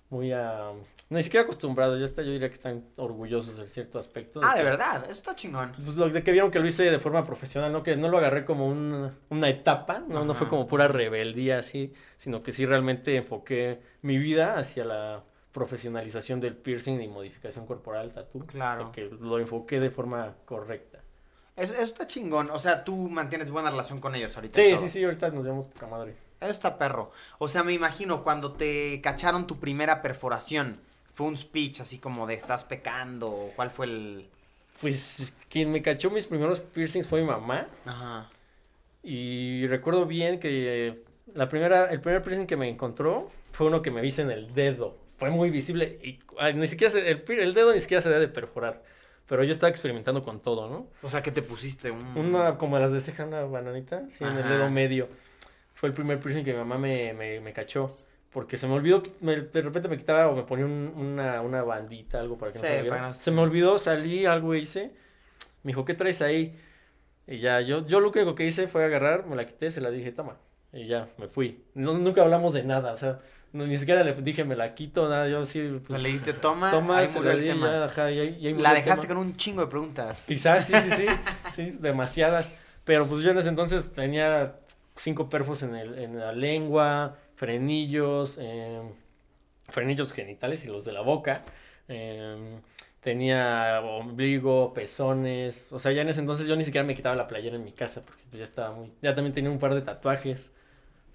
muy, ah, ni siquiera acostumbrados. Ya está, yo diría que están orgullosos de cierto aspecto. Ah, de verdad, eso está chingón. Pues lo de que vieron que lo hice de forma profesional, ¿no? Que no lo agarré como un- una etapa, ¿no? No fue como pura rebeldía así, sino que sí realmente enfoqué mi vida hacia la profesionalización del piercing y modificación corporal, tatú. Claro. O sea, que lo enfoqué de forma correcta. Eso, eso está chingón. O sea, tú mantienes buena relación con ellos ahorita. Sí, sí, sí, ahorita nos llevamos poca madre. Eso está perro. O sea, me imagino cuando te cacharon tu primera perforación, fue un speech así como de estás pecando, cuál fue el... Pues quien me cachó mis primeros piercings fue mi mamá. Ajá. Y recuerdo bien que la primera, el primer piercing que me encontró fue uno que me hice en el dedo. Fue muy visible y ni siquiera se- el, el dedo ni siquiera se debe de perforar. Pero yo estaba experimentando con todo, ¿no? O sea, que te pusiste un... Una como las de ceja, una bananita, sí, en el dedo medio. Fue el primer piercing que mi mamá me, me, me cachó. Porque se me olvidó, me- de repente me quitaba o me ponía un- una, una bandita, algo para que no Sí, se me no- Se me olvidó, salí, algo hice. Me dijo, ¿qué traes ahí? Y ya, yo, yo lo único que hice fue agarrar, me la quité, se la dije, toma. Y ya, me fui. No, nunca hablamos de nada, o sea, no, ni siquiera le dije, me la quito, nada, yo sí. Pues, le dijiste, toma, toma, ahí murió la el tema. ya, ajá, y ahí- y ahí murió La el dejaste tema. con un chingo de preguntas. Quizás, sí, sí, sí, (laughs) sí, demasiadas. Pero pues yo en ese entonces tenía cinco perfos en, el, en la lengua, frenillos, em, frenillos genitales y los de la boca. em, tenía ombligo, pezones. O sea, ya en ese entonces yo ni siquiera me quitaba la playera en mi casa porque pues, ya estaba muy... Ya también tenía un par de tatuajes.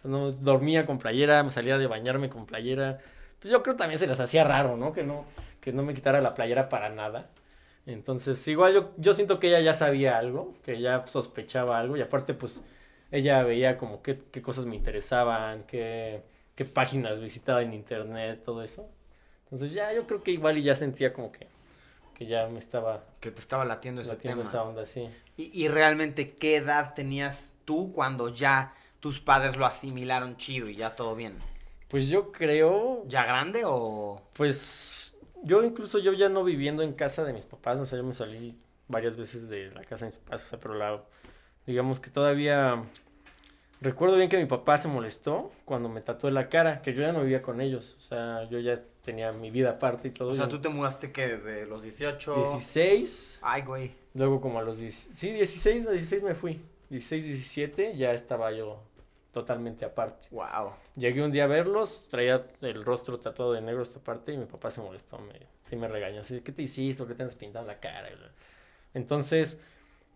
O sea, dormía con playera, me salía de bañarme con playera. Pues yo creo también se les hacía raro, ¿no? Que no, que no me quitara la playera para nada. Entonces, igual yo, yo siento que ella ya sabía algo, que ya sospechaba algo, y aparte, pues, ella veía como qué, qué cosas me interesaban, qué, qué páginas visitaba en internet, todo eso. Entonces, ya yo creo que igual y ya sentía como que, que ya me estaba Que te estaba latiendo ese latiendo tema. esa onda, sí. Y, y realmente, ¿qué edad tenías tú cuando ya tus padres lo asimilaron chido y ya todo bien? Pues yo creo, ¿Ya grande o...? pues, yo incluso yo ya no viviendo en casa de mis papás, o sea, yo me salí varias veces de la casa de mis papás, o sea, pero la, digamos que todavía recuerdo bien que mi papá se molestó cuando me tatué la cara, que yo ya no vivía con ellos, o sea, yo ya tenía mi vida aparte y todo. O sea, yo- tú te mudaste que desde los 18... 16, Ay, güey. luego como a los 10, sí, 16, a 16 me fui, 16, 17, ya estaba yo totalmente aparte. Wow. Llegué un día a verlos, traía el rostro tatuado de negro esta parte y mi papá se molestó, me, sí me regañó, así, ¿qué te hiciste? ¿Por qué te has pintado la cara? Entonces,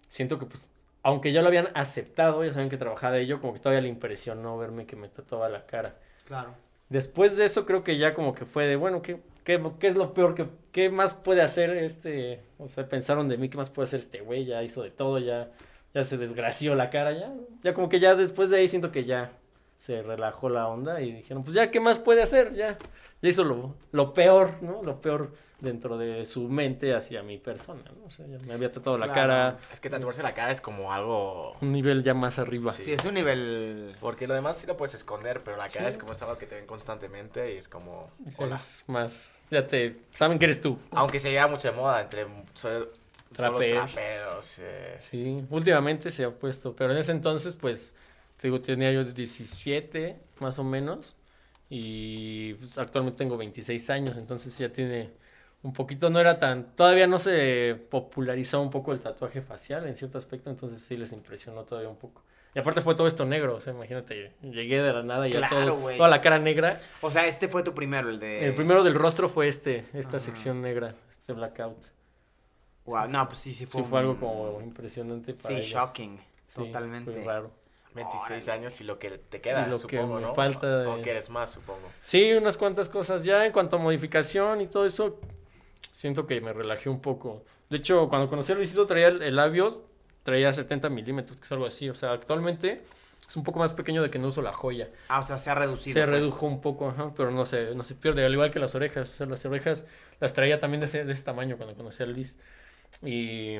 siento que pues, aunque ya lo habían aceptado, ya saben que trabajaba de ello, como que todavía le impresionó verme que me tatuaba la cara. Claro. Después de eso creo que ya como que fue de, bueno, ¿qué, qué, qué es lo peor? que ¿Qué más puede hacer este? O sea, pensaron de mí, ¿qué más puede hacer este güey? Ya hizo de todo, ya, ya se desgració la cara, ya. Ya como que ya después de ahí siento que ya se relajó la onda y dijeron, pues ya, ¿qué más puede hacer? Ya, ya hizo lo, lo peor, ¿no? Lo peor dentro de su mente hacia mi persona, ¿no? O sea, ya me había tatuado la Claro. cara Es que tatuarse la cara es como algo... un nivel ya más arriba. Sí. Sí, es un nivel... Porque lo demás sí lo puedes esconder, pero la cara Sí. es como es algo que te ven constantemente y es como... Hola. Es más, ya te, saben que eres tú. Aunque se lleva mucho de moda entre... sobre- Todos los Traperos. traperos. eh. Sí, últimamente se ha puesto, pero en ese entonces, pues, te digo, tenía yo 17, más o menos, y pues, actualmente tengo 26 años, entonces ya tiene un poquito, no era tan, todavía no se popularizó un poco el tatuaje facial en cierto aspecto, entonces sí les impresionó todavía un poco. Y aparte fue todo esto negro, o sea, imagínate, llegué de la nada y ya Claro, todo- güey. toda la cara negra. O sea, este fue tu primero, el de. El primero del rostro fue este, esta sección negra, este blackout. Wow, no, pues sí, sí fue. Sí, fue algo como impresionante para Sí, ellos. shocking. Sí, fue totalmente. raro. 26 Órale. años y lo que te queda, Y lo que supongo, me ¿no? falta de- O quieres más, supongo. Sí, unas cuantas cosas. Ya en cuanto a modificación y todo eso, siento que me relajé un poco. De hecho, cuando conocí a Luisito traía el, el labios, traía 70 milímetros, que es algo así. O sea, actualmente es un poco más pequeño de que no uso la joya. Ah, o sea, se ha reducido. se pues. redujo un poco, ajá, pero no se, no se pierde, al igual que las orejas. O sea, las orejas las traía también de ese, de ese tamaño cuando conocí a Luis. Y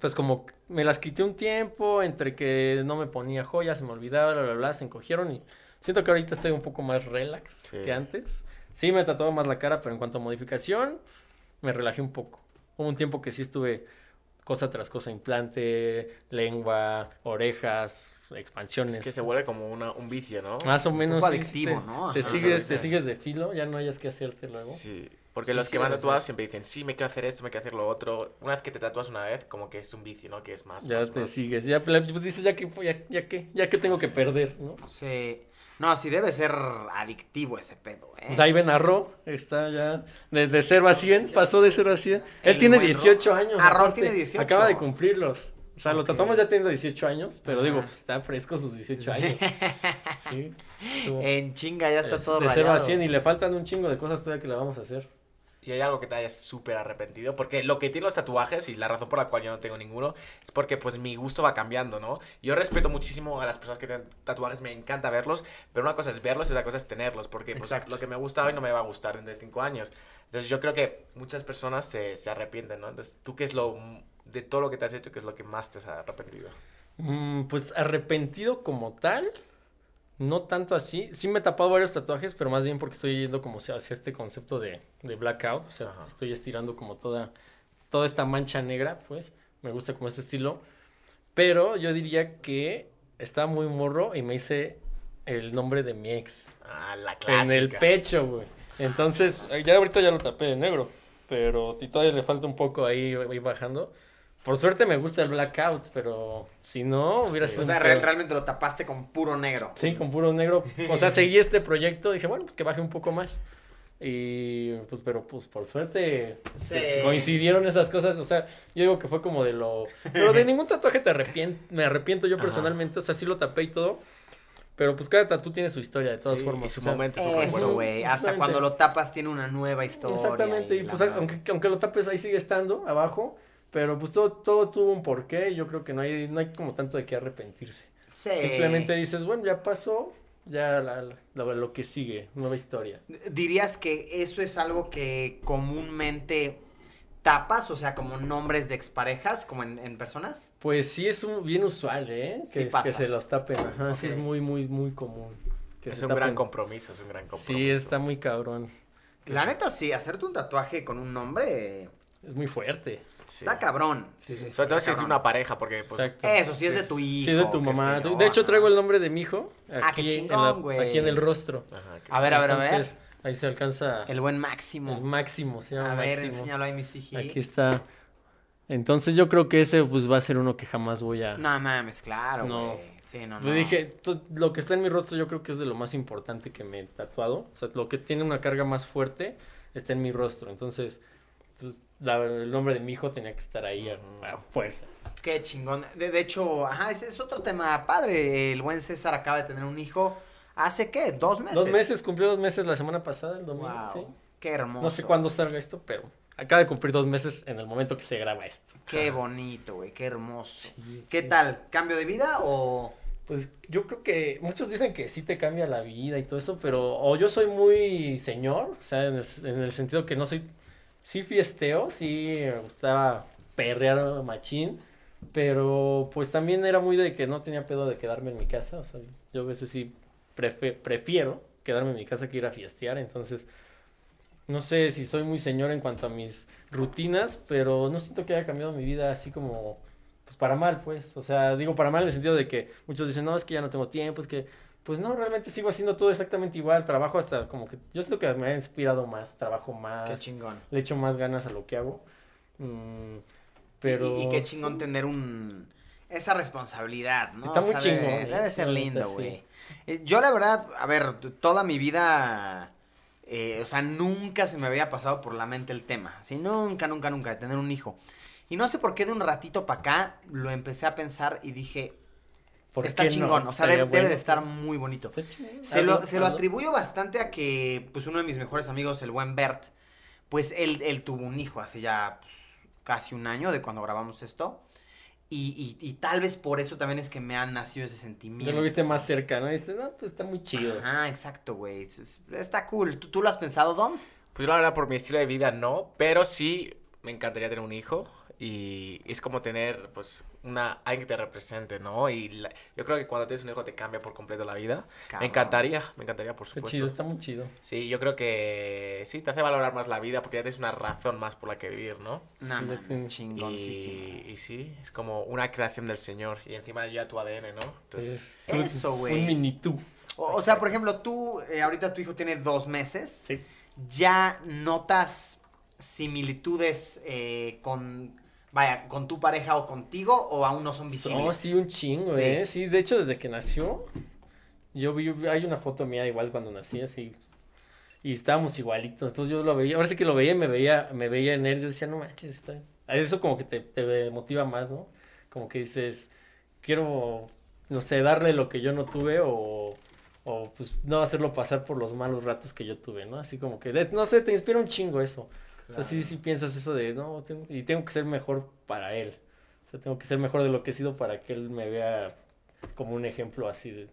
pues como me las quité un tiempo, entre que no me ponía joyas, se me olvidaba, bla, bla, bla, se encogieron y siento que ahorita estoy un poco más relax Sí. que antes. Sí, me tatuaba más la cara, pero en cuanto a modificación, me relajé un poco. Hubo un tiempo que sí estuve cosa tras cosa, implante, lengua, orejas, expansiones. Es que se vuelve como una, un vicio, ¿no? Más o menos. sí, adictivo, te, ¿no? Te Ajá. sigues, Sí, te sí. sigues de filo, ya no hayas que hacerte luego. Sí, porque Sí, los sí, que van tatuados siempre dicen, sí, me quiero hacer esto, me quiero hacer lo otro. Una vez que te tatúas una vez, como que es un vicio, ¿no? Que es más, ya más, te más. sigues. Ya pues dices, ya que, ya, ya que, ya que tengo que perder, ¿no? Sí. No, sí debe ser adictivo ese pedo, ¿eh? Pues ahí ven a Ro, está ya desde 0 a 100, pasó de 0 a 100. Él El tiene buen Ro. 18 años. Ah, Ro aparte, tiene 18. Acaba de cumplirlos. O sea, lo Ok. tatuamos ya teniendo 18 años, pero digo, pues está fresco sus 18 años. (laughs) Sí. En chinga ya está es todo de 0 a rayado. 100 y le faltan un chingo de cosas todavía que le vamos a hacer. Y hay algo que te hayas súper arrepentido, porque lo que tienen los tatuajes y la razón por la cual yo no tengo ninguno es porque pues mi gusto va cambiando, ¿no? Yo respeto muchísimo a las personas que tienen tatuajes, me encanta verlos, pero una cosa es verlos y otra cosa es tenerlos, porque pues, lo que me gusta hoy no me va a gustar dentro de cinco años. Entonces yo creo que muchas personas se, se arrepienten, ¿no? Entonces, ¿tú qué es lo, de todo lo que te has hecho, qué es lo que más te has arrepentido? Mm, pues arrepentido como tal, no tanto así. Sí me he tapado varios tatuajes, pero más bien porque estoy yendo como hacia este concepto de, de blackout. O sea, Ajá. estoy estirando como toda, toda esta mancha negra, pues. Me gusta como este estilo. Pero yo diría que estaba muy morro y me hice el nombre de mi ex. Ah, la En el pecho, güey. Entonces, ya ahorita ya lo tapé de negro. Pero y todavía le falta un poco ahí, ahí bajando. Por suerte me gusta el blackout, pero si no, hubiera Sí. sido O sea, real- realmente lo tapaste con puro negro. Sí, con puro negro. O sea, (laughs) seguí este proyecto. Dije, bueno, pues que baje un poco más. Y pues, pero pues por suerte Sí. pues, coincidieron esas cosas. O sea, yo digo que fue como de lo. Pero de ningún tatuaje te arrepien- me arrepiento yo Ajá. personalmente. O sea, sí lo tapé y todo. Pero pues cada tatu tiene su historia de todas Sí, formas. y su o sea, momento súper Eso, güey. Hasta cuando lo tapas tiene una nueva historia. Exactamente, y la pues aunque, aunque lo tapes ahí sigue estando abajo, pero pues todo, todo tuvo un porqué y yo creo que no hay, no hay como tanto de qué arrepentirse. Sí. Simplemente dices, bueno, ya pasó, ya la- la- lo que sigue, nueva historia. ¿Dirías que eso es algo que comúnmente tapas? O sea, como nombres de exparejas, como en, en personas. Pues sí es un, bien usual, ¿eh? Sí Que, pasa. que se los tapen, ajá, sí es muy, muy, muy común. que Es un gran compromiso, es un gran compromiso. Sí, está muy cabrón. La neta, sí, hacerte un tatuaje con un nombre Es muy fuerte. Sí. está cabrón. Sobre Está todo si es una pareja, porque pues, Exacto. Eso, si es de Sí, tu hijo. Sí, es de tu qué mamá. yo, De hecho, traigo el nombre de mi hijo Ah, qué aquí, en, chingón, la- güey. aquí en el rostro. ajá, que- A ver, a ver, a ver. Ahí se alcanza El buen el máximo. máximo, se llama A ver, máximo. enséñalo ahí, mis hijos. Aquí está. Entonces yo creo que ese pues va a ser uno que jamás voy a... No mames, claro, No. güey. Sí, no, no. dije, "Tú- lo que está en mi rostro yo creo que es de lo más importante que me he tatuado. O sea, lo que tiene una carga más fuerte está en mi rostro. Entonces, pues la- el nombre de mi hijo tenía que estar ahí a, a fuerza. Qué chingón. De, de hecho, ajá, ese es otro tema padre. El buen César acaba de tener un hijo. ¿Hace qué? ¿Dos meses? Dos meses, cumplió dos meses la semana pasada, el domingo. Wow. sí. Qué hermoso. No sé cuándo salga esto, pero acaba de cumplir dos meses en el momento que se graba esto. Qué bonito, güey. Qué hermoso. ¿Qué tal? ¿Cambio de vida o...? Pues yo creo que muchos dicen que sí te cambia la vida y todo eso, pero o yo soy muy señor, o sea, en el, en el sentido que no soy, sí fiesteo, sí me gustaba perrear machín, pero pues también era muy de que no tenía pedo de quedarme en mi casa, o sea, yo a veces sí prefiero quedarme en mi casa que ir a fiestear, entonces no sé si soy muy señor en cuanto a mis rutinas, pero no siento que haya cambiado mi vida así como, pues para mal, pues. O sea, digo para mal en el sentido de que muchos dicen, no, es que ya no tengo tiempo, es que, pues no, realmente sigo haciendo todo exactamente igual, trabajo hasta como que, yo siento que me ha inspirado más, trabajo Qué más, chingón. le echo más ganas a lo que hago. Mm, pero... Y, y qué chingón tener un esa responsabilidad, ¿no? Está muy chingón, Debe, ser lindo, neta, sí. güey. Eh, Yo la verdad, a ver, toda mi vida, eh, o sea, nunca se me había pasado por la mente el tema. Nunca, nunca, nunca, de tener un hijo. Y no sé por qué de un ratito para acá lo empecé a pensar y dije, ¿por está qué no? chingón, o sea, debe, debe de estar muy bonito. Se lo, se lo atribuyo bastante a que, pues, uno de mis mejores amigos, el buen Bert, pues, él, él tuvo un hijo hace ya pues, casi un año de cuando grabamos esto. Y, y, y tal vez por eso también es que me ha nacido ese sentimiento. Ya lo viste más cerca, ¿no? Y dices, no, pues está muy chido. Ajá, exacto, güey. Es- es- Está cool. ¿Tú, tú lo has pensado, Dom? Pues yo la verdad por mi estilo de vida no, pero sí me encantaría tener un hijo y es como tener pues una alguien que te represente, ¿no? Y la- yo creo que cuando tienes un hijo te cambia por completo la vida. Cabrón. Me encantaría, me encantaría por Está supuesto. chido, está muy chido. Sí, yo creo que sí te hace valorar más la vida porque ya tienes una razón más por la que vivir, ¿no? No, Sí, depende. chingoncísimo. Y, y sí, es como una creación del Señor y encima ya tu ADN, ¿no? Entonces, Eso, güey. Un mini tú. O, o sea, por ejemplo, tú, eh, ahorita tu hijo tiene dos meses. Sí. ¿Ya notas similitudes eh, con, vaya, con tu pareja o contigo o aún no son visibles? No, sí, un chingo, Sí. ¿eh? Sí, de hecho, desde que nació, yo vi, hay una foto mía igual cuando nací, así, y estábamos igualitos, entonces yo lo veía, ahora sí que lo veía y me veía, me veía en él, yo decía, no manches, está... Eso como que te, te motiva más, ¿no? Como que dices, quiero, no sé, darle lo que yo no tuve o, o pues no hacerlo pasar por los malos ratos que yo tuve, ¿no? Así como que, no sé, te inspira un chingo eso. O sea, sí, sí piensas eso de, no, tengo- y tengo que ser mejor para él. O sea, tengo que ser mejor de lo que he sido para que él me vea como un ejemplo así de,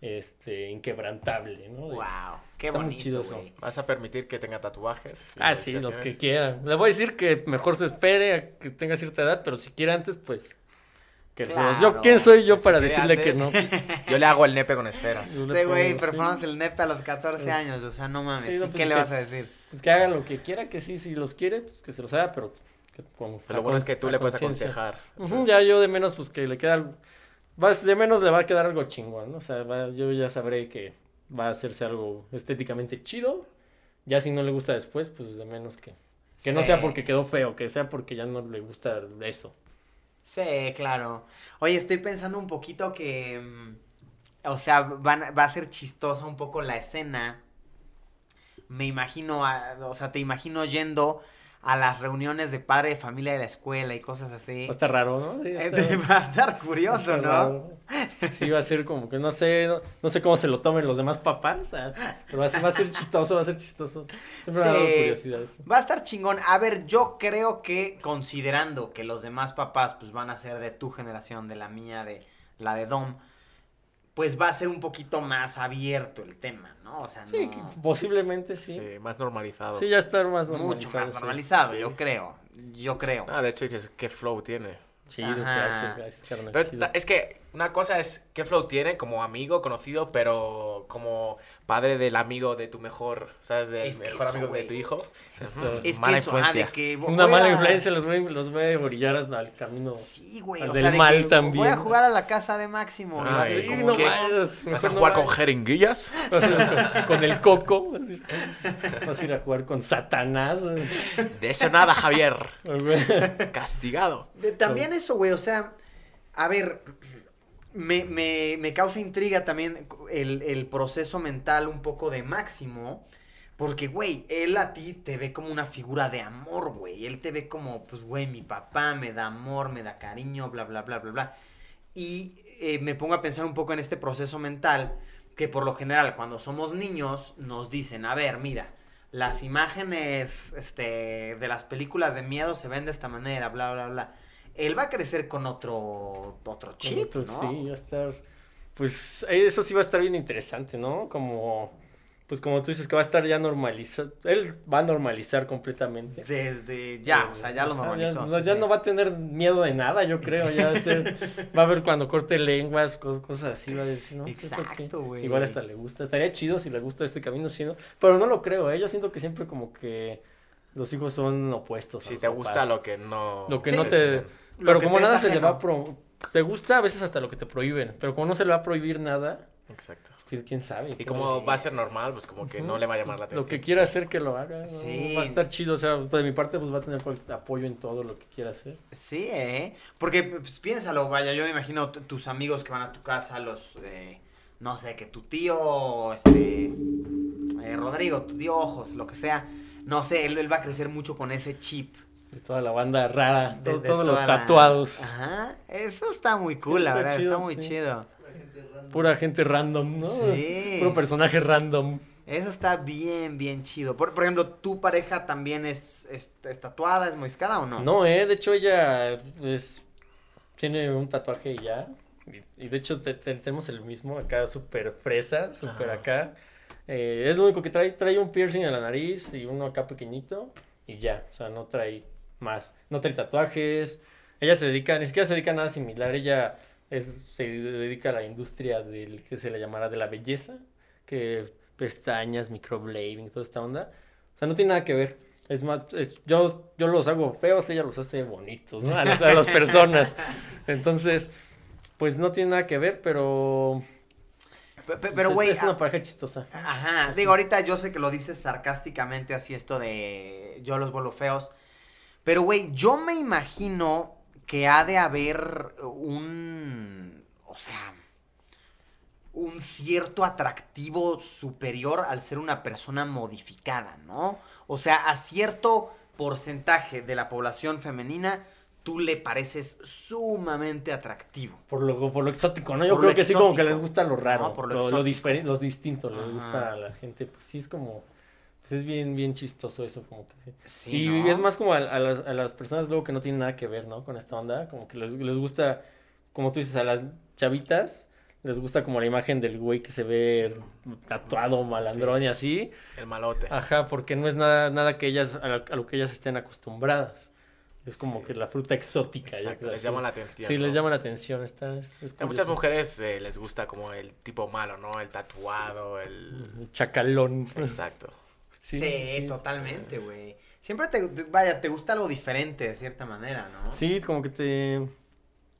este, inquebrantable, ¿no? De- Wow, qué Está muy bonito, chido eso. güey. vas a permitir que tenga tatuajes. Ah, sí, los que quieran. Le voy a decir que mejor se espere a que tenga cierta edad, pero si quiere antes, pues... Que Claro, yo, ¿quién soy yo pues, para decirle que no? (laughs) Yo le hago el nepe con esferas. Este güey, pongo, sí. performance el nepe a los 14 Eh. años, o sea, no mames. Sí, no, ¿y pues ¿Qué es le que- vas a decir? Pues que haga lo que quiera, que sí, si los quiere, pues que se los haga, pero que con Pero lo bueno es que tú le puedes aconsejar. Ya yo de menos, pues que le queda algo. Vas, de menos le va a quedar algo chingón, ¿no? O sea, va- yo ya sabré que va a hacerse algo estéticamente chido. Ya si no le gusta después, pues de menos que. Que no sea porque quedó feo, que sea porque ya no le gusta eso. Sí, claro. Oye, estoy pensando un poquito que. mm, O sea, va a ser chistosa un poco la escena. Me imagino, o sea, te imagino yendo a las reuniones de padre de familia de la escuela y cosas así. Va a estar raro, ¿no? Sí, va a estar- (laughs) va a curioso, estar ¿no? raro. Sí, va a ser como que no sé, no, no sé cómo se lo tomen los demás papás, pero va a, ser, va a ser chistoso, va a ser chistoso. Siempre me ha dado Sí. curiosidad eso. Va a estar chingón. A ver, yo creo que considerando que los demás papás pues van a ser de tu generación, de la mía, de la de Dom, pues va a ser un poquito más abierto el tema, ¿no? O sea, Sí, no... posiblemente sí. Sí, más normalizado. Sí, ya está más normalizado. mucho más sí. normalizado, Sí. yo creo. Yo creo. Ah, de hecho dices, qué flow tiene. Carnal Pero chido. ta- es que una cosa es qué flow tiene como amigo, conocido, pero como padre del amigo de tu mejor, ¿sabes? Del Es mejor amigo de tu hijo. Esto- Es mala que eso, ah, de que Una mala a- influencia los voy, los voy a orillar al camino. Sí, güey. O del sea, de mal que voy también. a jugar a la casa de Máximo. Ay, Sí, como no que- ¿Vas a no jugar con jeringuillas? Vas a ir con, con el coco. Vas a, ir, vas a ir a jugar con Satanás. De eso nada, Javier. (laughs) Castigado. De- también eso, güey, o sea, a ver, me, me, me causa intriga también el, el proceso mental un poco de Máximo, porque, güey, él a ti te ve como una figura de amor, güey, él te ve como, pues, güey, mi papá me da amor, me da cariño, bla, bla, bla, bla, bla. Y eh, me pongo a pensar un poco en este proceso mental, que por lo general cuando somos niños nos dicen, a ver, mira, las imágenes este, de las películas de miedo se ven de esta manera, bla, bla, bla. Él va a crecer con otro, otro chip, Otro- ¿no? Sí, va a estar. Pues eso sí va a estar bien interesante, ¿no? Como. pues como tú dices que va a estar ya normalizado, él va a normalizar completamente. Desde ya, o sea, ya lo normalizó. Ya, no, sí, ya sí. no va a tener miedo de nada, yo creo. Ya va a, ser- va a ver cuando corte lenguas, cos- cosas así, va a decir, ¿no? Exacto, güey. Igual hasta le gusta. Estaría chido si le gusta este camino, sí, ¿no? Pero no lo creo, ¿eh? Yo siento que siempre como que los hijos son opuestos. Si te papás. gusta lo que no... Lo que Sí, no sí, te... Pero que como nada se le va a... Pro... Te gusta a veces hasta lo que te prohíben, pero como no se le va a prohibir nada, Exacto. pues quién sabe. Y como Sí. va a ser normal, pues como que no le va a llamar la atención. Lo que quiera hacer que lo haga. ¿no? Sí. Va a estar chido, o sea, pues, de mi parte pues va a tener apoyo en todo lo que quiera hacer. Sí, ¿eh? Porque pues, piénsalo, vaya, yo me imagino tus amigos que van a tu casa, los, eh, no sé, que tu tío, este, eh, Rodrigo, tu tío Ojos, lo que sea, no sé, él, él va a crecer mucho con ese chip. De toda la banda rara, de- to- de todos los la- tatuados. Ajá, eso está muy cool, la verdad, está muy sí. chido. Pura gente random, ¿no? Sí. Puro personaje random. Eso está bien, bien chido. Por, por ejemplo, ¿tu pareja también es, es, es tatuada, es modificada o no? No, eh, de hecho ella es tiene un tatuaje ya. Y, y de hecho te- te- tenemos el mismo acá, súper fresa, súper acá. Eh, es lo único que trae, trae un piercing en la nariz y uno acá pequeñito y ya, o sea, no trae más. No trae tatuajes. Ella se dedica, ni siquiera se dedica a nada similar, ella es, se dedica a la industria del que se le llamará de la belleza, que pestañas, microblading, toda esta onda. O sea, no tiene nada que ver. Es más, es- yo, yo los hago feos, ella los hace bonitos, ¿no? A, las- a las personas. (laughs) Entonces, pues no tiene nada que ver, pero... Pe- pe- pues, Pero, es- güey, es, una pareja chistosa. Ajá, digo, ahorita yo sé que lo dices sarcásticamente así esto de yo los vuelvo feos, pero güey, yo me imagino que ha de haber un, o sea, un cierto atractivo superior al ser una persona modificada, ¿no? O sea, a cierto porcentaje de la población femenina, tú le pareces sumamente atractivo. Por lo, por lo exótico, ¿no? Yo Por creo que sí, como que les gusta lo raro, No, por lo lo, lo, les gusta a la gente. Pues sí, es como... Pues es bien, bien chistoso eso, como que... Sí, y ¿no? es más como a, a las, a las personas luego que no tienen nada que ver, ¿no? Con esta onda, como que les, les gusta, como tú dices, a las chavitas, les gusta como la imagen del güey que se ve tatuado, malandrón y así. El malote. Ajá, porque no es nada, nada que ellas, a, la- a lo que ellas estén acostumbradas. Es como Sí. que la fruta exótica. Exacto, les sí. llama la atención. Sí, les llama la atención, está, es, es A muchas mujeres eh, les gusta como el tipo malo, ¿no? El tatuado, el... El Chacalón. Exacto. Sí, sí, totalmente, güey. Siempre te, te- vaya, te gusta algo diferente de cierta manera, ¿no? Sí, como que te...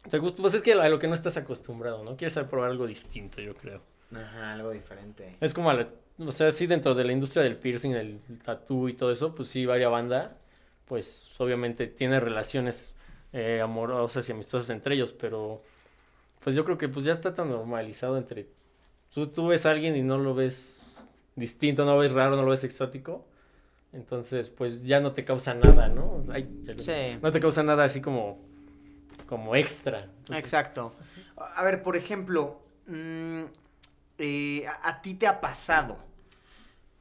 Te gusta, pues es que a lo que no estás acostumbrado, ¿no? Quieres probar algo distinto, yo creo. Ajá, algo diferente. Es como, a la- o sea, sí, dentro de la industria del piercing, del tatú y todo eso, pues sí, varia banda, pues obviamente tiene relaciones eh, amorosas y amistosas entre ellos, pero pues yo creo que pues ya está tan normalizado entre... Tú, tú ves a alguien y no lo ves distinto, no lo ves raro, no lo ves exótico, entonces pues ya no te causa nada, ¿no? Ay, ya lo- Sí. No te causa nada así como, como extra. Entonces, Exacto. A ver, por ejemplo, mm, eh, a, a ti te ha pasado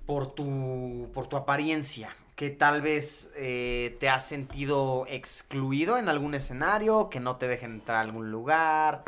por tu, por tu apariencia que tal vez eh, te has sentido excluido en algún escenario, que no te dejen entrar a algún lugar,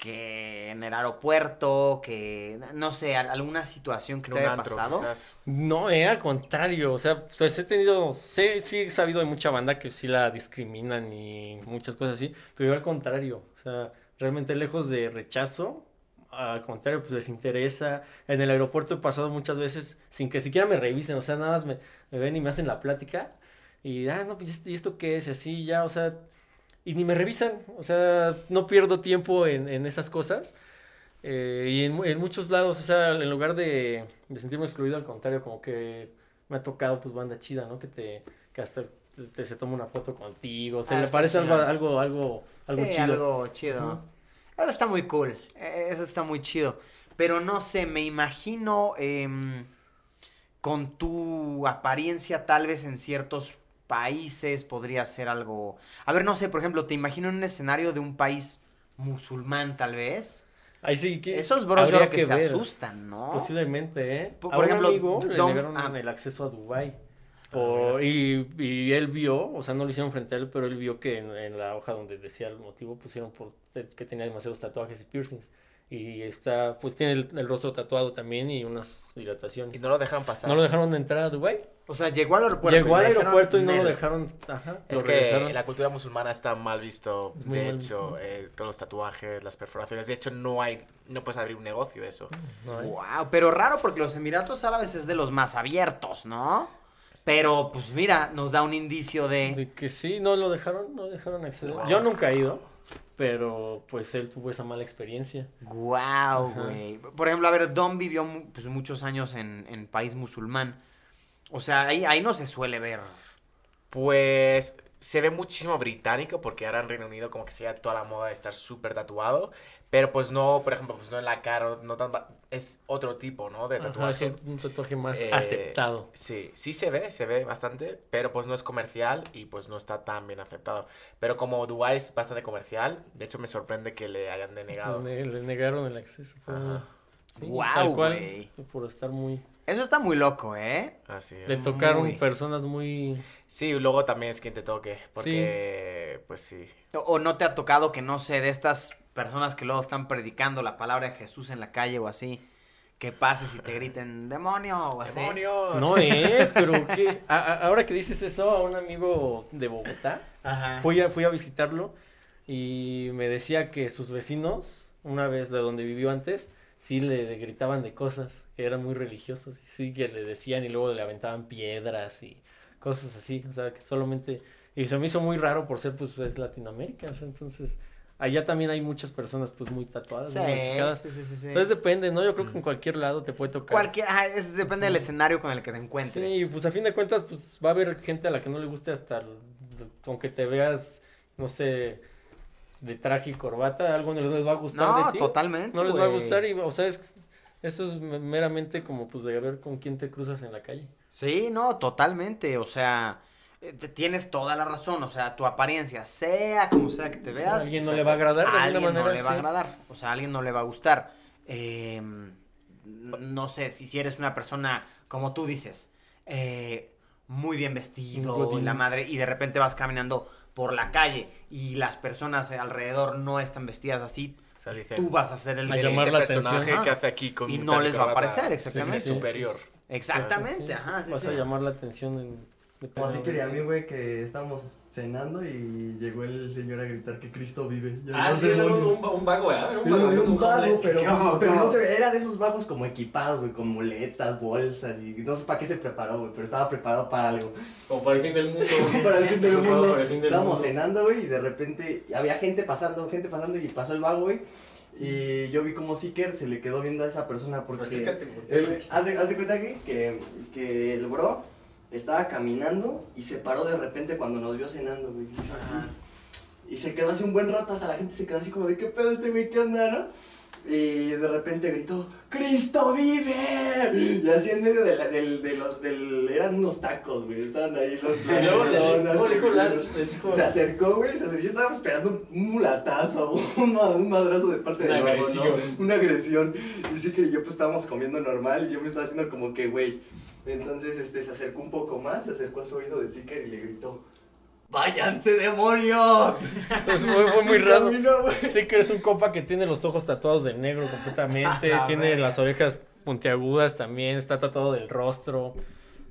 que en el aeropuerto, que no sé, al- alguna situación que te haya antro, pasado. quizás. No, eh, al contrario, o sea, pues he tenido, sé, sí he sabido de mucha banda que sí la discriminan y muchas cosas así, pero yo al contrario, o sea, realmente lejos de rechazo, al contrario, pues les interesa. En el aeropuerto he pasado muchas veces sin que siquiera me revisen, o sea, nada más me, me ven y me hacen la plática y, ah, no, pues, ¿y esto- ¿y esto qué es? Y así, ya, o sea, y ni me revisan, o sea, no pierdo tiempo en, en esas cosas. Eh, y en, en muchos lados, o sea, en lugar de, de sentirme excluido, al contrario, como que me ha tocado, pues, banda chida, ¿no? Que te, que hasta te, te- se toma una foto contigo, o sea, Ah, le está parece algo, algo, algo, algo Sí, chido. Algo chido. Eso está muy cool. Eso está muy chido. Pero no sé, me imagino em, con tu apariencia tal vez en ciertos países podría ser algo... A ver, no sé, por ejemplo, te imagino en un escenario de un país musulmán tal vez. Ahí sí que Esos bros yo creo que, se ver. asustan, ¿no? Posiblemente, ¿eh? Por- a por un ejemplo, amigo le negaron ah. el acceso a Dubai. Por- y, y él vio, o sea, no lo hicieron frente a él, pero él vio que en, en la hoja donde decía el motivo pusieron por que tenía demasiados tatuajes y piercings. Y está, pues tiene el, el rostro tatuado también y unas Y dilataciones. no lo dejaron pasar. No lo dejaron entrar a Dubai. O sea, llegó al aeropuerto. Llegó y al aeropuerto y no lo dejaron. Ajá, Es lo que regresaron. la cultura musulmana está mal visto. Es De mal hecho, visto. eh, todos los tatuajes, las perforaciones. De hecho, no hay, no puedes abrir un negocio de eso. No hay. Wow, pero raro porque los Emiratos Árabes es de los más abiertos, ¿no? Pero, pues mira, nos da un indicio de... De que sí, no lo dejaron, no dejaron acceder. Wow. Yo nunca he ido, pero pues él tuvo esa mala experiencia. Wow, Ajá. güey. Por ejemplo, a ver, Don vivió pues, muchos años en, en país musulmán. O sea, ahí, ahí no se suele ver. Pues se ve muchísimo británico porque ahora en Reino Unido como que se toda la moda de estar súper tatuado. Pero pues no, por ejemplo, pues no en la cara, no tan... Es otro tipo, ¿no? De Ajá, tatuaje. es un tatuaje más Eh, aceptado. Sí, sí se ve, se ve bastante, pero pues no es comercial y pues no está tan bien aceptado. Pero como Dubai es bastante comercial, de hecho me sorprende que le hayan denegado. Le, le negaron el acceso. fue- Ajá. sí, Guau, tal cual. Por estar muy... Eso está muy loco, ¿eh? Así Le es. tocaron Muy. personas muy... Sí, y luego también es quien te toque, porque pues sí. O, o no te ha tocado que, no sé, de estas personas que luego están predicando la palabra de Jesús en la calle o así, que pases y te griten, demonio o así. ¡Demonio! No, eh, pero que... a- a- ahora que dices eso, a un amigo de Bogotá, Ajá. fui a, fui a visitarlo y me decía que sus vecinos, una vez de donde vivió antes, sí le, le gritaban de cosas, eran muy religiosos, y sí que le decían y luego le aventaban piedras y cosas así, o sea, que solamente... Y se me hizo muy raro por ser, pues, es Latinoamérica, o sea, entonces... Allá también hay muchas personas, pues, muy tatuadas, Sí, muy modificadas. sí, sí, sí, sí. Entonces depende, ¿no? Yo creo que en cualquier lado te puede tocar. Cualquier, ajá, es- depende del escenario con el que te encuentres. Sí, pues a fin de cuentas, pues va a haber gente a la que no le guste hasta, el- aunque te veas, no sé, de traje y corbata, algo no les va a gustar no, de ti. totalmente. No les va a gustar y, o sea, es- eso es me- meramente como pues de ver con quién te cruzas en la calle. Sí, no, totalmente. O sea, eh, te- tienes toda la razón. O sea, tu apariencia, sea como sea que te veas. A alguien no o sea, le va a agradar de alguna alguien manera. no le va a agradar. O sea, a alguien no le va a gustar. Eh, no sé, si, si eres una persona, como tú dices, eh, muy bien vestido, la madre, y de repente vas caminando por la calle y las personas alrededor no están vestidas así, O sea, dicen, tú vas a ser el A que llamar este la personaje atención, que hace aquí con Y no les va a parecer, es exactamente. superior. Exactamente, Sí. ajá, sí, Vas sí. a llamar la atención en... Como así que a mí, güey, que estábamos cenando y llegó el señor a gritar que Cristo vive. Ah, no sí, era güey. un, un vago, ¿verdad? Era un vago, era un un vago, pero, (laughs) ¿Cómo, pero no sé, era de esos vagos como equipados, güey, con muletas, bolsas y no sé para qué se preparó, güey, pero estaba preparado para algo. Como para el fin del mundo. (laughs) para el fin del mundo. para el fin del Estábamos mundo. cenando, güey, y de repente había gente pasando, gente pasando y pasó el vago, güey. Y yo vi como Seeker se le quedó viendo a esa persona porque... Acércate, haz, de, haz de cuenta güey, que, que el bro estaba caminando y se paró de repente cuando nos vio cenando, güey. Y se quedó así un buen rato, hasta la gente se quedó así como de qué pedo este güey, qué onda, ¿no? Y de repente gritó, ¡Cristo vive! Y así en medio de, la, de los, del, eran unos tacos, güey, estaban ahí los (laughs) luego se le- personas, ¿cómo le dijo la- güey. le dijo- Se acercó, güey, se acercó, yo estaba esperando un mulatazo, (laughs) un, un madrazo de parte Una de lobo, agresión. ¿no? Una agresión. Y sí que yo pues estábamos comiendo normal y yo me estaba haciendo como que, güey. Entonces, este, se acercó un poco más, se acercó a su oído de Seeker y le gritó, ¡Váyanse, demonios! Pues fue, fue muy (laughs) raro. que eres un compa que tiene los ojos tatuados de negro completamente, La (laughs) tiene las orejas puntiagudas también, está tatuado del rostro.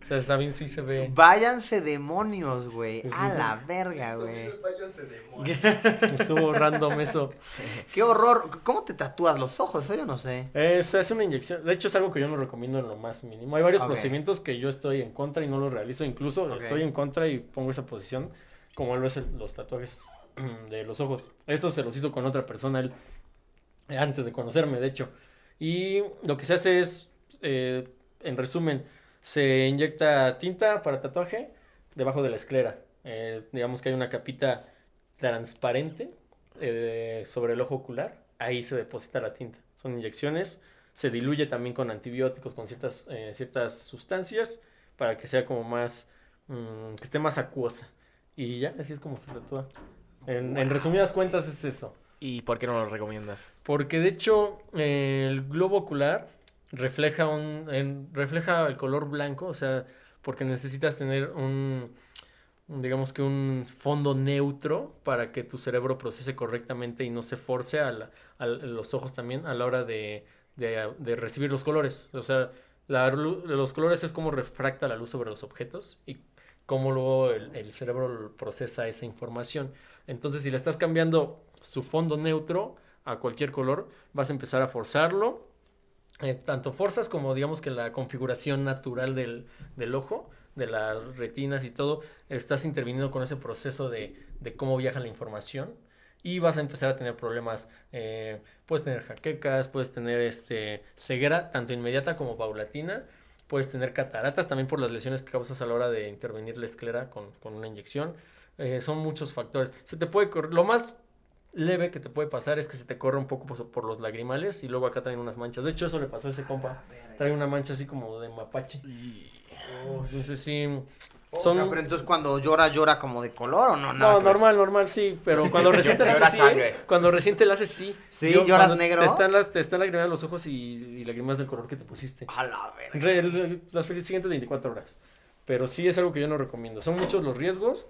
O sea, está bien, sí se ve. Váyanse demonios, güey. A la verga, güey. Váyanse, demonios. (laughs) Estuvo random eso. (laughs) Qué horror. ¿Cómo te tatúas los ojos? Eso yo no sé. Eh, se hace una inyección. De hecho, es algo que yo no recomiendo en lo más mínimo. Hay varios procedimientos que yo estoy en contra y no los realizo. Incluso estoy en contra y pongo esa posición, como lo es el- los tatuajes (clears throat) de los ojos. Eso se los hizo con otra persona él, eh, antes de conocerme, de hecho. Y lo que se hace es, eh, en resumen, se inyecta tinta para tatuaje debajo de la esclera. Eh, digamos que hay una capita transparente eh, sobre el ojo ocular. Ahí se deposita la tinta. Son inyecciones. Se diluye también con antibióticos, con ciertas, eh, ciertas sustancias, para que sea como más, mm, que esté más acuosa. Y ya, así es como se tatúa. En, en resumidas cuentas es eso. ¿Y por qué no lo recomiendas? Porque de hecho el globo ocular refleja un refleja el color blanco, o sea, porque necesitas tener un digamos que un fondo neutro para que tu cerebro procese correctamente y no se force a, la- a los ojos también a la hora de, de- recibir los colores. O sea, la los colores es como refracta la luz sobre los objetos y cómo luego el, el cerebro procesa esa información. Entonces, si le estás cambiando su fondo neutro a cualquier color, vas a empezar a forzarlo. Eh, tanto forzas como digamos que la configuración natural del, del ojo, de las retinas y todo, estás interviniendo con ese proceso de, de cómo viaja la información y vas a empezar a tener problemas. eh, puedes tener jaquecas, puedes tener este, ceguera, tanto inmediata como paulatina. Puedes tener cataratas también por las lesiones que causas a la hora de intervenir la esclera con, con una inyección. Eh, son muchos factores. Se te puede. Lo más leve que te puede pasar es que se te corre un poco por, por los lagrimales y luego acá traen unas manchas. De hecho, eso le pasó a ese compa. Trae una mancha así como de mapache. Entonces sí. O Son... sea, pero entonces cuando llora, llora como de color o no? Nada No, ver? normal, normal, sí, pero (laughs) cuando recién te la Llora haces sí, cuando recién te la haces sí. Sí, lloras negro. Te están, las, te están lagrimando los ojos y, y lágrimas del color que te pusiste. A la verga. Re- el- las siguientes 24 horas. Pero sí es algo que yo no recomiendo. Son muchos los riesgos.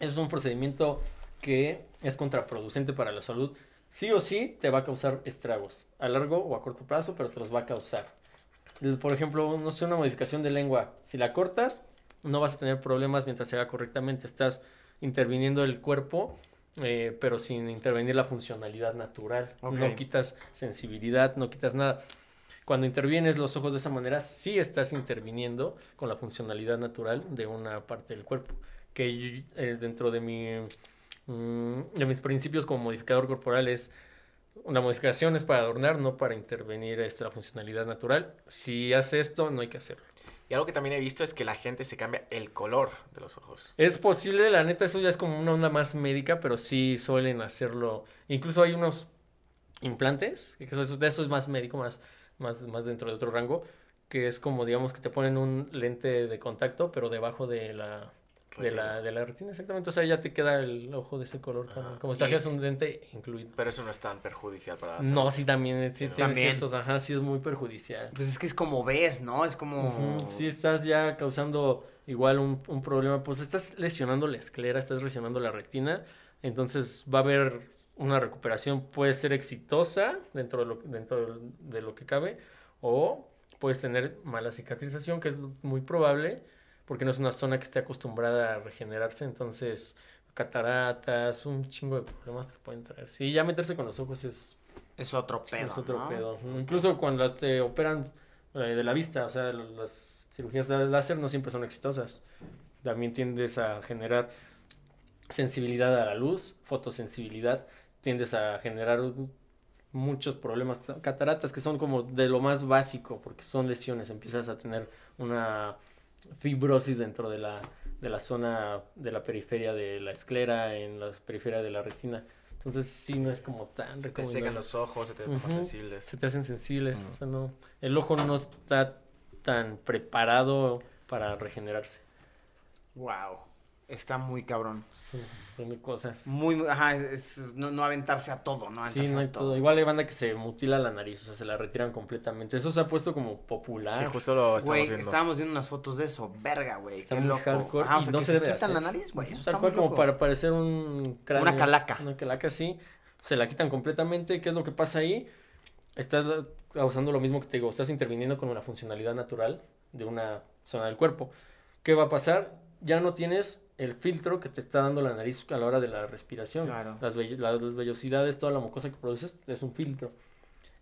Es un procedimiento que es contraproducente para la salud. Sí o sí te va a causar estragos. A largo o a corto plazo, pero te los va a causar. Por ejemplo, no sé, una modificación de lengua. Si la cortas, no vas a tener problemas mientras se haga correctamente. Estás interviniendo el cuerpo, eh, pero sin intervenir la funcionalidad natural. Ok. No quitas sensibilidad, no quitas nada. Cuando intervienes los ojos de esa manera, sí estás interviniendo con la funcionalidad natural de una parte del cuerpo. Que eh, dentro de, mi, mm, de mis principios como modificador corporal es una modificación es para adornar, no para intervenir este, la funcionalidad natural. Si hace esto, no hay que hacerlo. Y algo que también he visto es que la gente se cambia el color de los ojos. Es posible, la neta, eso ya es como una onda más médica, pero sí suelen hacerlo. Incluso hay unos implantes, que eso, eso es más médico, más, más, más dentro de otro rango, que es como, digamos, que te ponen un lente de contacto, pero debajo de la, de la, de la retina, exactamente. O sea, ya te queda el ojo de ese color también. Como si trajeras un lente incluido. Pero eso no es tan perjudicial para la salud. No, sí, también, sí, tiene También. ciertos, ajá, sí es muy perjudicial. Pues es que es como ves, ¿no? Es como... Ujú, Sí, estás ya causando igual un, un problema, pues estás lesionando la esclera, estás lesionando la retina, entonces va a haber una recuperación, puede ser exitosa dentro de lo, dentro de lo que cabe, o puedes tener mala cicatrización, que es muy probable, porque no es una zona que esté acostumbrada a regenerarse, entonces cataratas, un chingo de problemas te pueden traer. Sí, ya meterse con los ojos es Es otro pedo, es otro ¿no? pedo. Incluso cuando te operan eh, de la vista, o sea, las cirugías de láser no siempre son exitosas. También tiendes a generar sensibilidad a la luz, fotosensibilidad, tiendes a generar muchos problemas, cataratas que son como de lo más básico, porque son lesiones, empiezas a tener una fibrosis dentro de la, de la zona de la periferia de la esclera, en la periferia de la retina. Entonces sí no es como tan Se te secan los ojos, se te más Ujú. sensibles. se te hacen sensibles. O sea, no, el ojo no está tan preparado para regenerarse. Wow. Está muy cabrón. Sí, tiene cosas. Muy, muy- ajá, es, no, no aventarse a todo, ¿no? Sí, Aventarse no a hay todo. Igual hay banda que se mutila la nariz, o sea, se la retiran completamente. Eso se ha puesto como popular. Sí, justo lo estamos Güey, viendo. estábamos viendo unas fotos de eso, verga, güey. Está qué muy loco. hardcore Ajá, o y sea, no que se se debe quitan hacer. la nariz, güey. Eso está como para parecer un cráneo. Una calaca. Una calaca, sí. Se la quitan completamente. ¿Qué es lo que pasa ahí? Estás causando lo mismo que te digo. Estás interviniendo con una funcionalidad natural de una zona del cuerpo. ¿Qué va a pasar? Ya no tienes el filtro que te está dando la nariz a la hora de la respiración. Claro. Las, vell- las vellosidades, toda la mucosa que produces es un filtro.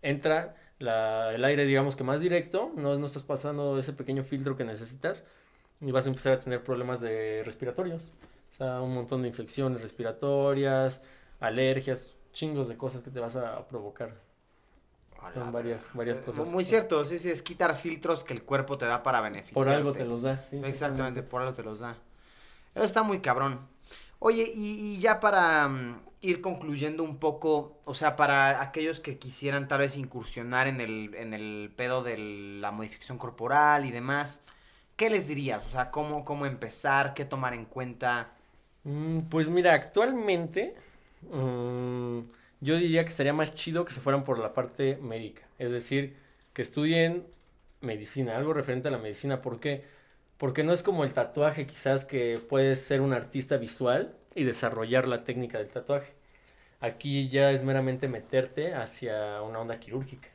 Entra la- el aire, digamos que más directo, no, no estás pasando ese pequeño filtro que necesitas y vas a empezar a tener problemas de respiratorios. O sea, un montón de infecciones respiratorias, alergias, chingos de cosas que te vas a provocar. A Son varias, varias Eh, cosas. Muy cierto, sí, sí, es quitar filtros que el cuerpo te da para beneficiar. Por algo te los da. sí, Exactamente, por algo te los da. Eso está muy cabrón. Oye, y, y ya para mm, ir concluyendo un poco, o sea, para aquellos que quisieran tal vez incursionar en el, en el pedo de la modificación corporal y demás, ¿qué les dirías? O sea, ¿cómo, cómo empezar? ¿Qué tomar en cuenta? Mm, Pues mira, actualmente mm, yo diría que estaría más chido que se fueran por la parte médica. Es decir, que estudien medicina, algo referente a la medicina. ¿Por qué? Porque no es como el tatuaje, quizás que puedes ser un artista visual y desarrollar la técnica del tatuaje. Aquí ya es meramente meterte hacia una onda quirúrgica.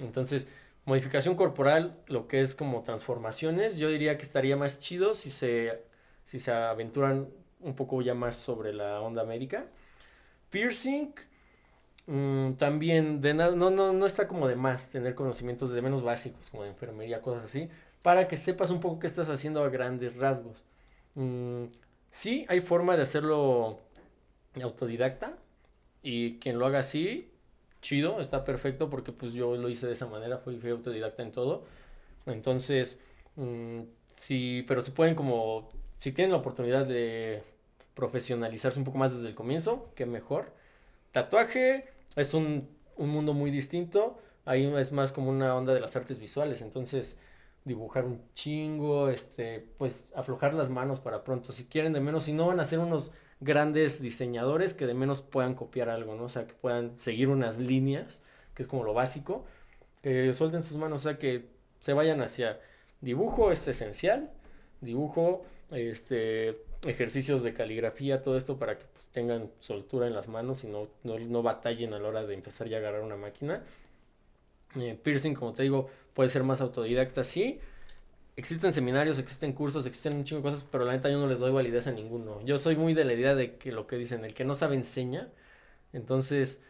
Entonces, modificación corporal, lo que es como transformaciones, yo diría que estaría más chido si se, si se aventuran un poco ya más sobre la onda médica. Piercing, mm, también de nada, no, no, no está como de más tener conocimientos de menos básicos, como de enfermería, cosas así, para que sepas un poco qué estás haciendo a grandes rasgos. Mm, sí, hay forma de hacerlo autodidacta y quien lo haga así, chido, está perfecto porque pues yo lo hice de esa manera, fui, autodidacta en todo. Entonces, mm, sí, pero si pueden como, si tienen la oportunidad de profesionalizarse un poco más desde el comienzo, qué mejor. Tatuaje es un, un mundo muy distinto, ahí es más como una onda de las artes visuales, entonces dibujar un chingo, este, pues aflojar las manos para pronto, si quieren de menos, si no van a ser unos grandes diseñadores que de menos puedan copiar algo, ¿no? O sea, que puedan seguir unas líneas, que es como lo básico, que suelten sus manos, o sea, que se vayan hacia dibujo es esencial, dibujo, este, ejercicios de caligrafía, todo esto para que pues, tengan soltura en las manos y no, no, no batallen a la hora de empezar ya a agarrar una máquina. Eh, piercing, como te digo, puede ser más autodidacta, sí. Existen seminarios, existen cursos, existen un chingo de cosas, pero la neta yo no les doy validez a ninguno. Yo soy muy de la idea de que lo que dicen, el que no sabe enseña. Entonces,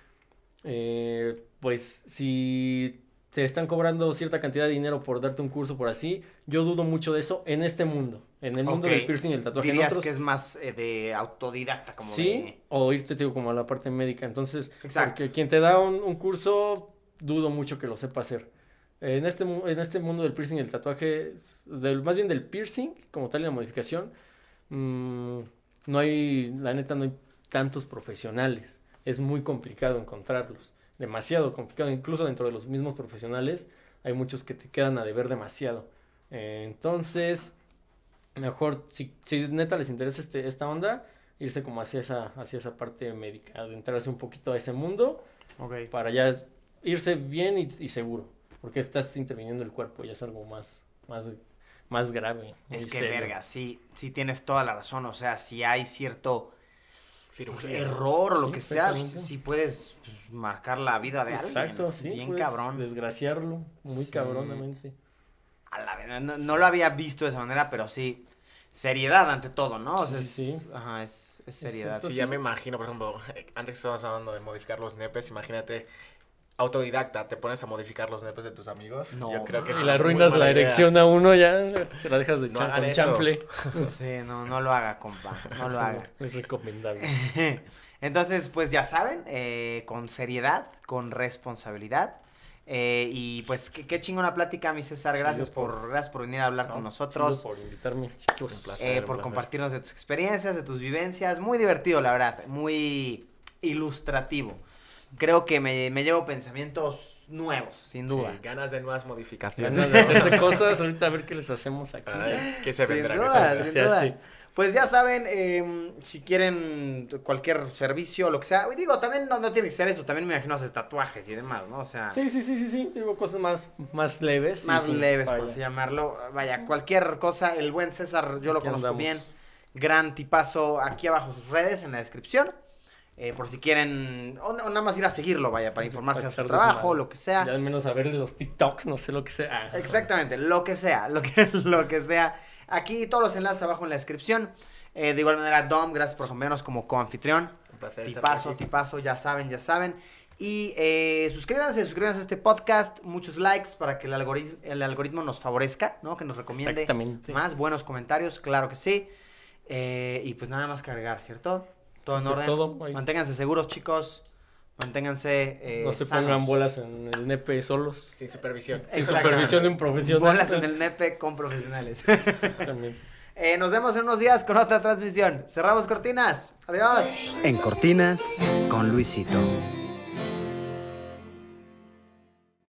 eh, pues si te están cobrando cierta cantidad de dinero por darte un curso por así, yo dudo mucho de eso en este mundo, en el mundo del piercing y el tatuaje. En Dirías otros- que es más eh, de autodidacta, como sí, de... o irte te digo, como a la parte médica. Entonces, Exacto. porque quien te da un, un curso, dudo mucho que lo sepa hacer. En este, en este mundo del piercing y el tatuaje, del, más bien del piercing, como tal y la modificación, mm, no hay, la neta, no hay tantos profesionales. Es muy complicado encontrarlos. Demasiado complicado. Incluso dentro de los mismos profesionales, hay muchos que te quedan a deber demasiado. Eh, entonces, mejor, si, si neta les interesa este, esta onda, irse como hacia esa, hacia esa parte médica, adentrarse un poquito a ese mundo para ya irse bien y, y seguro, porque estás interviniendo el cuerpo, ya es algo más, más, más grave. Es que, serio. verga, sí, sí tienes toda la razón. O sea, si hay cierto Cirugía. error o lo que sea, sí puedes pues, marcar la vida de alguien. Exacto, sí. Bien cabrón. Desgraciarlo, muy Sí. cabronamente. A la verdad, no, no lo había visto de esa manera, pero sí. Seriedad ante todo, ¿no? O sea, Sí, es, sí. Ajá, es, es seriedad. Exacto. Sí, ya me imagino, por ejemplo, (laughs) antes que estábamos hablando de modificar los nepes, imagínate, autodidacta, te pones a modificar los nepes de tus amigos. No, Yo creo que una le arruinas la idea. erección a uno, ya se la dejas de No chan- chanfle. (laughs) Sí, no, no lo haga, compa. No lo (laughs) haga. Es recomendable. (laughs) Entonces, pues ya saben, eh, con seriedad, con responsabilidad. eh, y pues qué, qué chingona plática, mi César. Gracias por, por- gracias por venir a hablar con No, nosotros. por invitarme. Un placer. eh, un por compartirnos de tus experiencias, de tus vivencias. Muy divertido, la verdad. Muy ilustrativo. Creo que me, me llevo pensamientos nuevos, sin duda. Sí, ganas de nuevas modificaciones. Ganas de hacerse cosas, ahorita a ver qué les hacemos aquí. ¿Qué se Sin vendrá? ¿Qué se sin duda. hace. Pues ya saben, eh, si quieren cualquier servicio, lo que sea. Digo, también no, no tiene que ser eso. También me imagino haces tatuajes y demás, ¿no? O sea, Sí, sí, sí, sí, sí. Digo cosas más, más leves. más sí, sí, leves, por vaya. así llamarlo. Vaya, cualquier cosa. El buen César, yo lo Aquí conozco andamos. bien. Gran tipazo. Aquí abajo sus redes en la descripción. Eh, por si quieren, o, o nada más ir a seguirlo, vaya, para informarse Para de su trabajo, lo que sea. Ya al menos a ver los TikToks, no sé lo que sea. (laughs) Exactamente, lo que sea, lo que, (laughs) lo que sea. Aquí todos los enlaces abajo en la descripción. Eh, de igual manera, Dom, gracias por acompañarnos como coanfitrión. Un placer Tipazo, ya saben, ya saben. Y eh, suscríbanse, suscríbanse a este podcast, muchos likes para que el algoritmo, el algoritmo nos favorezca, ¿no? Que nos recomiende Exactamente. más buenos comentarios, claro que sí. Eh, y pues nada más cargar, ¿cierto? Todo en orden. todo. Manténganse seguros, chicos. Manténganse eh, no se sanos. pongan bolas en el nepe solos. Sin supervisión. Sin supervisión de un profesional. Bolas en el nepe con profesionales. También. (laughs) Eh, nos vemos en unos días con otra transmisión. Cerramos cortinas. Adiós. En Cortinas con Luisito.